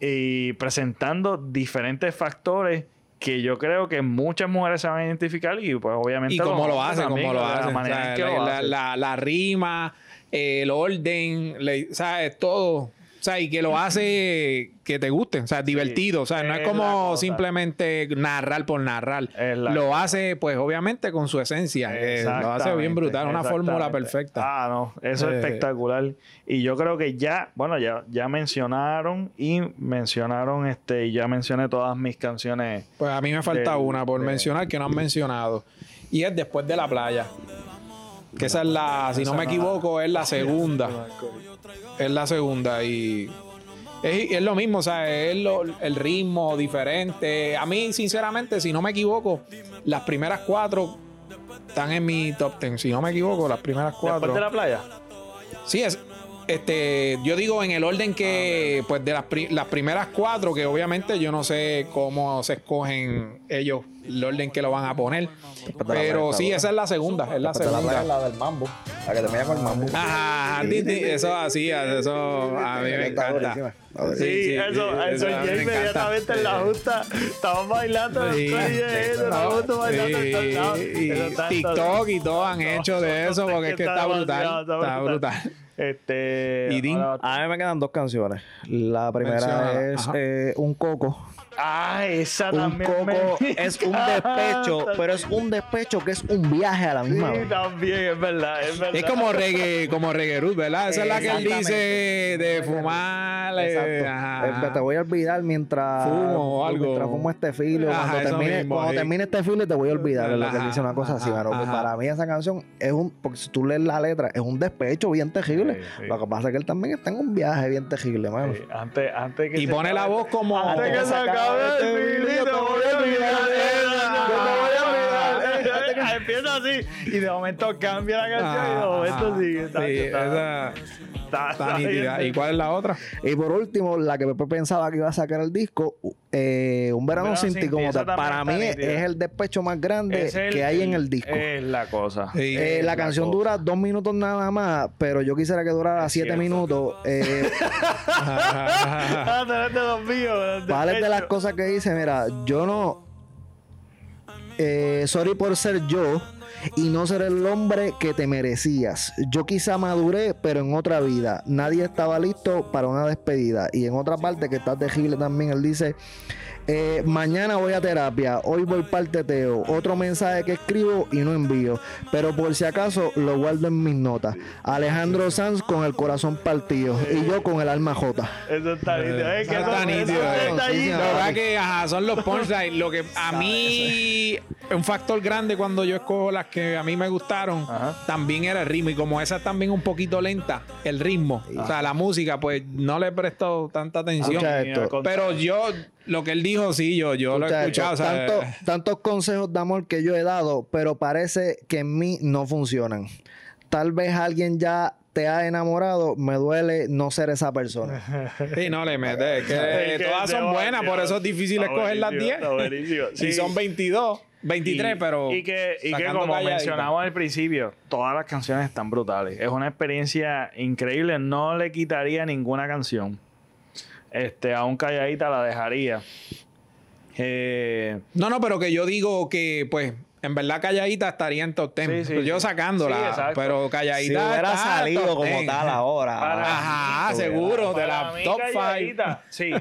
y presentando diferentes factores que yo creo que muchas mujeres se van a identificar y pues obviamente... Y cómo lo, hacen, cómo lo hacen. La, rima, el orden, o sea, es todo sea, y que lo hace que te guste, o sea, divertido. O sea, no es, como simplemente narrar por narrar. Lo hace, pues, obviamente, con su esencia. Eh, lo hace bien brutal, una fórmula perfecta. Ah, no, eso es eh, espectacular. Y yo creo que ya, bueno, ya, ya mencionaron y mencionaron, este, y ya mencioné todas mis canciones. Pues a mí me falta una por mencionar que no han mencionado. Y es Después de la playa. Que esa es la, si no me equivoco, es la segunda. Es la segunda y es, lo mismo, o sea, es el ritmo diferente. A mí, sinceramente, si no me equivoco, las primeras cuatro están en mi top ten. Si no me equivoco, las primeras cuatro. ¿Después de la playa? Sí, es. Este, yo digo en el orden que, pues de las, las primeras cuatro, que obviamente yo no sé cómo se escogen ellos el orden que lo van a poner. Pero sí, esa es la segunda. Es la segunda. La del mambo. La que termina con el mambo. Ajá, eso así, eso a mí me encanta. Sí, eso, eso, ya inmediatamente en la justa estamos bailando. Sí, TikTok y todo han hecho de eso porque es que está brutal. Está brutal. Este, ¿Y A mí me quedan dos canciones. La primera es eh, Un Coco Ah, esa un también. Coco [laughs] es un despecho, pero es un despecho que es un viaje a la misma sí, también, es verdad, es verdad. Es como reggae, como reggae root, ¿verdad? Esa es la que él dice de fumar. Eh, Exacto. Te voy a olvidar mientras fumo o algo. Mientras fumo este filo. Cuando, termine, cuando termine, este filo te voy a olvidar. Es lo que dice una cosa así, pero para mí esa canción es un, porque si tú lees la letra, es un despecho bien terrible. Lo que pasa es que él también está en un viaje bien terrible, mano. Antes, antes que y pone la voz como. Antes que te voy a olvidar. Empieza así y de momento cambia la canción y de momento sigue. ¿Y cuál es la otra? Y por último, la que Pepe pensaba que iba a sacar el disco, eh, Un verano, sin ti como tal. Para mí es el despecho más grande que hay en el disco. Es la cosa. Eh, la, canción dura dos minutos nada más, pero yo quisiera que durara siete minutos. Eh, [laughs] [laughs] vale de las cosas que dice, mira, yo no. Eh, sorry por ser yo y no ser el hombre que te merecías. Yo quizá maduré, pero en otra vida. Nadie estaba listo para una despedida. Y en otra parte que está tejible también, él dice, eh, mañana voy a terapia, hoy voy para el teteo. Otro mensaje que escribo y no envío. Pero por si acaso lo guardo en mis notas. Alejandro Sanz con el corazón partido y yo con el alma jota. Eso está nítido. Es que está nítido. La verdad que son los punchlines. Lo que a mí un factor grande cuando yo escojo las que a mí me gustaron también era el ritmo. Y como esa es también un poquito lenta, el ritmo, o sea, la música, pues no le he prestado tanta atención. Pero yo lo que él dijo, sí, yo, yo lo he escuchado. tantos consejos de amor que yo he dado, pero parece que en mí no funcionan. Tal vez alguien ya te ha enamorado, me duele no ser esa persona. Sí, no le metes. Que, [laughs] todas son buenas, por eso es difícil escoger las 10. [laughs] Si son 22. 23, pero. Y que, y que como mencionamos al principio, todas las canciones están brutales. Es una experiencia increíble. No le quitaría ninguna canción este, aún calladita la dejaría. Eh, no, no, pero que yo digo que, pues, en verdad calladita estaría en top 10. yo sacándola, pero calladita. Si hubiera salido como tal ahora. Ajá, seguro, de la top 5. Sí,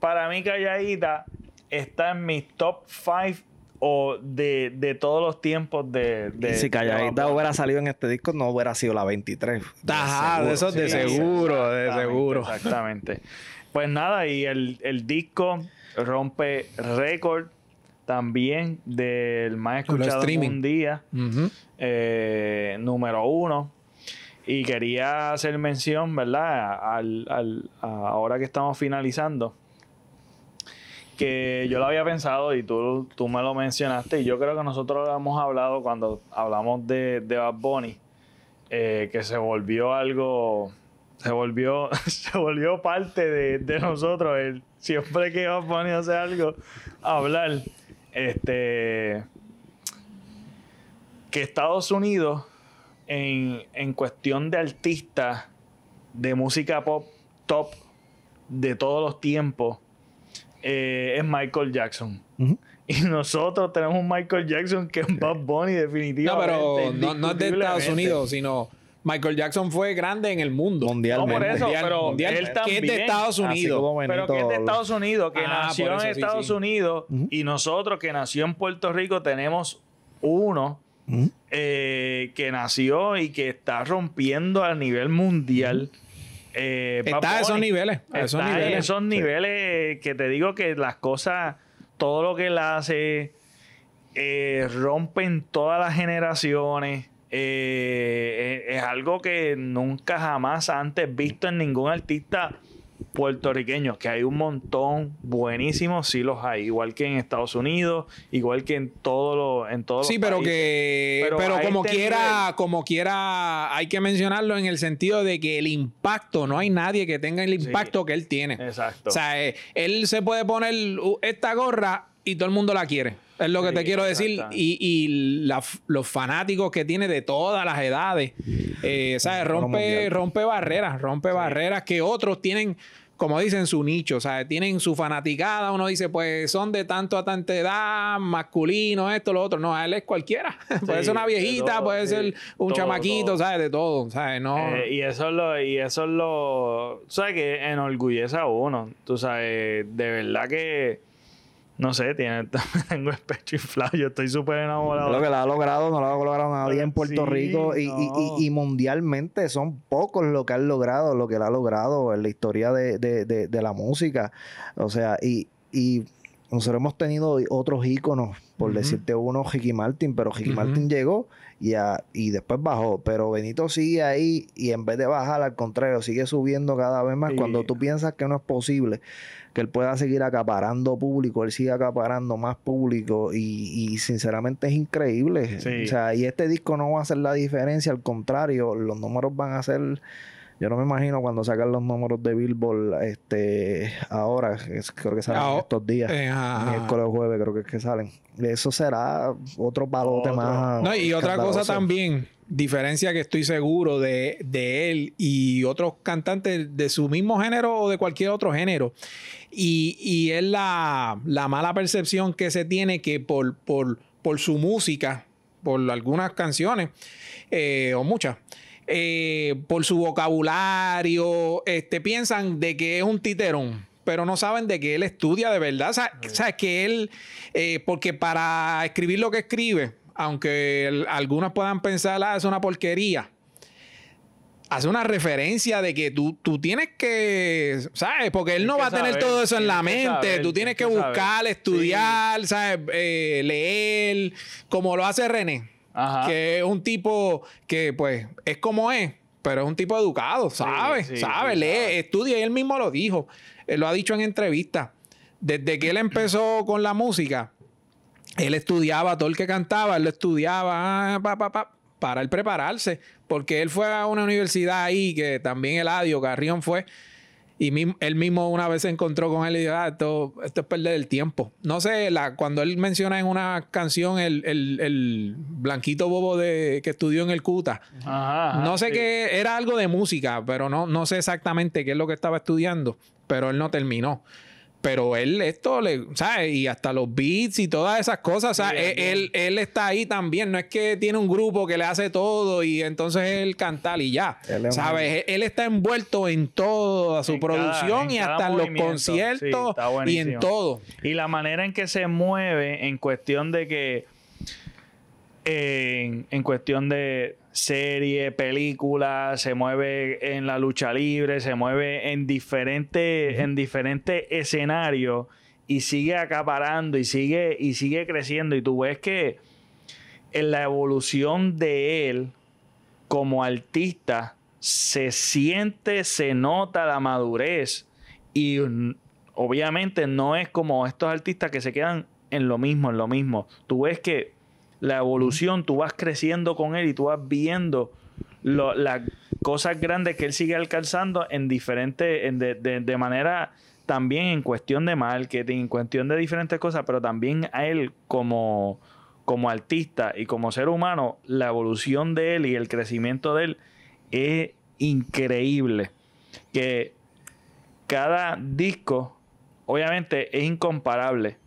para mí calladita está en mis top 5 o de, de, todos los tiempos de... de si Calladita hubiera salido en este disco, no hubiera sido la 23. Ajá, de eso de seguro, de seguro. Exactamente. Pues nada, y el, disco rompe récord también del más escuchado en un día, eh, número uno. Y quería hacer mención, ¿verdad? Al, ahora que estamos finalizando, que yo lo había pensado y tú, tú me lo mencionaste, y yo creo que nosotros lo hemos hablado cuando hablamos de, de Bad Bunny, eh, que se volvió algo se volvió, [laughs] se volvió parte de, nosotros. El, siempre que iba a hacer algo, a hablar. Este. Que Estados Unidos, en, en cuestión de artistas de música pop top de todos los tiempos, eh, es Michael Jackson. Y nosotros tenemos un Michael Jackson que es Bob Bunny, definitivamente. No, pero no, no es de Estados Unidos, sino Michael Jackson fue grande en el mundo. Mundialmente. No por eso, pero él también, que es de Estados Unidos. Pero que es de Estados Unidos, que ah, nació en Estados Unidos y nosotros que nació en Puerto Rico tenemos uno eh, que nació y que está rompiendo a nivel mundial. Eh, está a esos niveles. A esos niveles. esos niveles que te digo que las cosas, todo lo que él hace, eh, rompen todas las generaciones. Eh, es algo que nunca jamás antes visto en ningún artista puertorriqueño, que hay un montón buenísimos, sí los hay, igual que en Estados Unidos, igual que en todos los en todos Sí, pero que pero, como este quiera, como quiera hay que mencionarlo en el sentido de que el impacto, no hay nadie que tenga el impacto que él tiene. Exacto. O sea, eh, él se puede poner esta gorra y todo el mundo la quiere. Es lo que te quiero decir. Y, los fanáticos que tiene de todas las edades. Eh, ¿Sabes? Rompe, rompe barreras, rompe barreras que otros tienen, como dicen, su nicho. ¿Sabes? Tienen su fanaticada. Uno dice, pues son de tanto a tanta edad, masculino, esto, lo otro. No, él es cualquiera. [laughs] puede ser una viejita, puede ser un chamaquito, ¿sabes? De todo. ¿Sabes? No. Eh, y eso es lo, y eso es lo. ¿Sabes? Que enorgullece a uno. Tú sabes, de verdad que no sé, tiene, [laughs] tengo el pecho inflado. Yo estoy súper enamorado. Lo que la ha logrado, no lo ha logrado nadie en Puerto Rico. Y, y, y, mundialmente son pocos lo que han logrado, lo que él ha logrado en la historia de, de, de, la música. O sea, y, y nosotros hemos tenido otros íconos, por decirte uno, Ricky Martin, pero Ricky Martin llegó y, y después bajó. Pero Benito sigue ahí y en vez de bajar, al contrario, sigue subiendo cada vez más. Cuando tú piensas que no es posible que él pueda seguir acaparando público, él sigue acaparando más público y, sinceramente es increíble. O sea, y este disco no va a hacer la diferencia, al contrario, los números van a ser... Yo no me imagino cuando sacan los números de Billboard este ahora, creo que salen ah, estos días, eh, miércoles o jueves creo que es que salen. Eso será otro palote más. No, y otra cosa también, diferencia que estoy seguro de, de, él y otros cantantes de su mismo género o de cualquier otro género, y, es la, mala percepción que se tiene que por, por, por su música, por algunas canciones, eh, o muchas. Eh, por su vocabulario, este, piensan de que es un titerón, pero no saben de que él estudia de verdad. O sea, que él, eh, porque para escribir lo que escribe, aunque algunos puedan pensar, ah, es una porquería, hace una referencia de que tú, tú tienes que, ¿sabes? Porque él no va a tener todo eso en la mente. tú tienes que, buscar, estudiar, ¿sabes? Eh, leer, como lo hace René que es un tipo que pues es como es, pero es un tipo educado, sabe, sabe, lee, estudia y él mismo lo dijo, él lo ha dicho en entrevistas. Desde que él empezó con la música, él estudiaba todo el que cantaba, él lo estudiaba ah, para él prepararse, porque él fue a una universidad ahí, que también el Adio Carrión fue, y él mismo una vez se encontró con él y dijo, ah, esto, esto es perder el tiempo. No sé, la, cuando él menciona en una canción el, blanquito bobo de, que estudió en el CUTA, no sé qué, era algo de música, pero no, no sé exactamente qué es lo que estaba estudiando, pero él no terminó. Pero él esto le, ¿sabes? Y hasta los beats y todas esas cosas, o sea, él, él, está ahí también, no es que tiene un grupo que le hace todo y entonces él canta y ya, ¿sabes? Él está envuelto en toda su producción y hasta en los conciertos y en todo. Y la manera en que se mueve en cuestión de que en, cuestión de serie, película, se mueve en la lucha libre, se mueve en diferentes, en diferentes escenarios y sigue acaparando y sigue, y sigue creciendo. Y tú ves que en la evolución de él como artista se siente, se nota la madurez y obviamente no es como estos artistas que se quedan en lo mismo, en lo mismo. Tú ves que la evolución, tú vas creciendo con él y tú vas viendo las cosas grandes que él sigue alcanzando en diferentes, de, manera también en cuestión de marketing, en cuestión de diferentes cosas, pero también a él como, como artista y como ser humano, la evolución de él y el crecimiento de él es increíble. Que cada disco, obviamente, es incomparable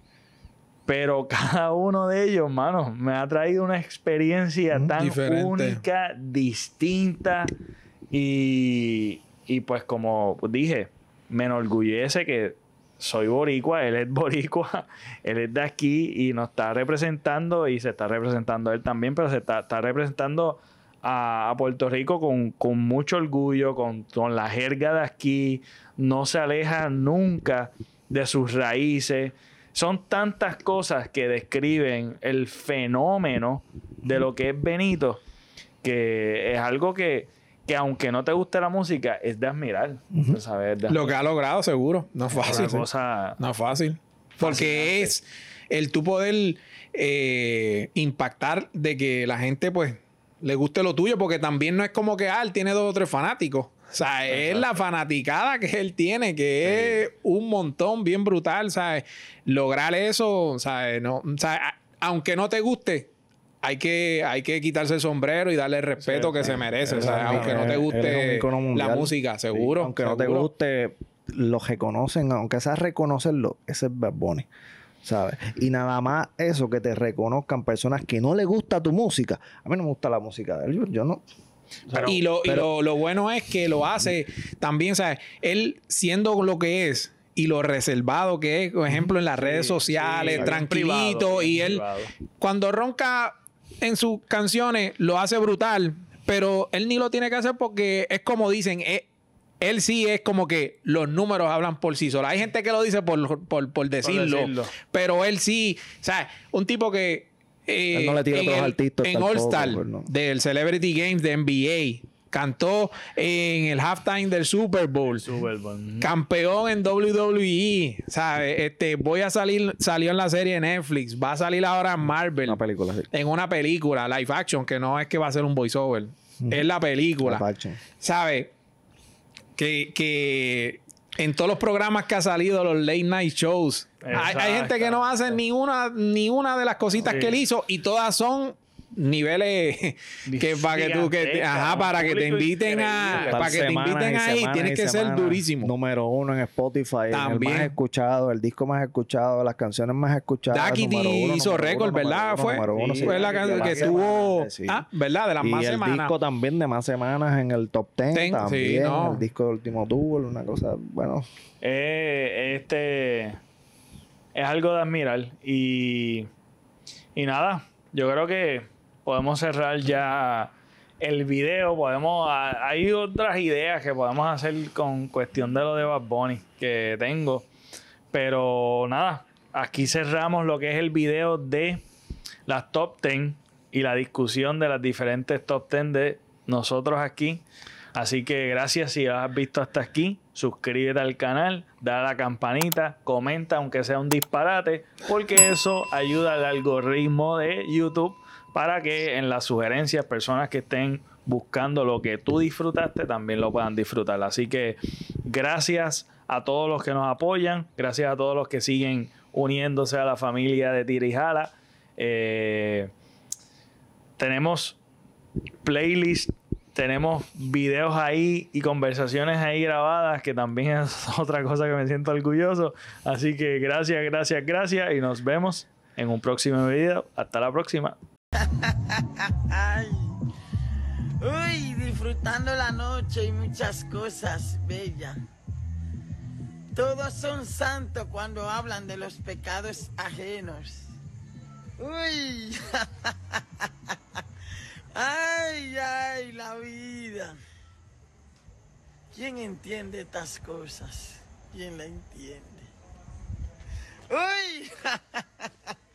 pero [laughs] cada uno de ellos, mano, me ha traído una experiencia tan única, distinta. Y, y pues como dije, me enorgullece que soy boricua, él es [laughs] boricua, él es de aquí y nos está representando y se está representando él también, pero se está, representando a, Puerto Rico con, con mucho orgullo, con, con, la jerga de aquí, no se aleja nunca de sus raíces. Son tantas cosas que describen el fenómeno de lo que es Benito, que es algo que, que aunque no te guste la música, es de admirar. Lo que ha logrado, seguro. No es fácil. No es fácil. Porque es el tu poder eh, impactar de que la gente, pues, le guste lo tuyo, porque también no es como que, ah, él tiene dos o tres fanáticos. O sea, es la fanaticada que él tiene, que es un montón bien brutal, ¿sabes? Lograr eso, ¿sabes? No, aunque no te guste, hay que, hay que quitarse el sombrero y darle el respeto que se merece, sea, aunque no te guste la música, seguro. aunque no te guste, lo reconocen, aunque sea reconocerlo, ese es Bad Bunny. ¿sabes? Y nada más eso, que te reconozcan personas que no le gusta tu música. A mí no me gusta la música de él, yo no y, lo, lo, bueno es que lo hace también, ¿sabes? Él siendo lo que es y lo reservado que es, por ejemplo, en las redes sociales, tranquilito. y él, cuando ronca en sus canciones, lo hace brutal, pero él ni lo tiene que hacer porque es como dicen, eh, él sí es como que los números hablan por sí solos. Hay gente que lo dice por, por, decirlo, pero él sí, o sea, un tipo que eh, no le tira en, artistas en All Star pues, del Celebrity Games de NBA. Cantó en el halftime del Super Bowl. Campeón en WWE. ¿Sabes? Este, voy a salir, salió en la serie de Netflix. Va a salir ahora en Marvel. película, En una película, live action, que no es que va a ser un voiceover. Es la película. ¿Sabes? Que, que en todos los programas que ha salido, los late night shows, hay, gente que no hace ni una, ni una de las cositas que él hizo y todas son niveles [laughs] que para que tú que ajá, para que te inviten a para que te inviten ahí tienes que ser durísimo. Número uno en Spotify, También. el más escuchado, el disco más escuchado, las canciones más escuchadas. Daquiti hizo récord, ¿verdad? fue, fue la canción que estuvo, ah, ¿verdad? De las más semanas. el disco también de más semanas en el top 10 también, el disco de último tour, una cosa, bueno. Eh, este es algo de admirar y y nada, yo creo que podemos cerrar ya el video. Podemos, hay otras ideas que podemos hacer con cuestión de lo de Bad Bunny que tengo. Pero nada, aquí cerramos lo que es el video de las top 10 y la discusión de las diferentes top 10 de nosotros aquí. Así que gracias si has visto hasta aquí. Suscríbete al canal, da la campanita, comenta aunque sea un disparate, porque eso ayuda al algoritmo de YouTube para que en las sugerencias personas que estén buscando lo que tú disfrutaste también lo puedan disfrutar. Así que gracias a todos los que nos apoyan, gracias a todos los que siguen uniéndose a la familia de Tirijala. Eh, tenemos playlist tenemos videos ahí y conversaciones ahí grabadas, que también es [laughs] otra cosa que me siento orgulloso. Así que gracias, gracias, gracias y nos vemos en un próximo video. Hasta la próxima. [laughs] Uy, disfrutando la noche y muchas cosas bellas. Todos son santos cuando hablan de los pecados ajenos. Uy. [laughs] Ay, ay, la vida. ¿Quién entiende estas cosas? ¿Quién la entiende? ¡Uy! [laughs]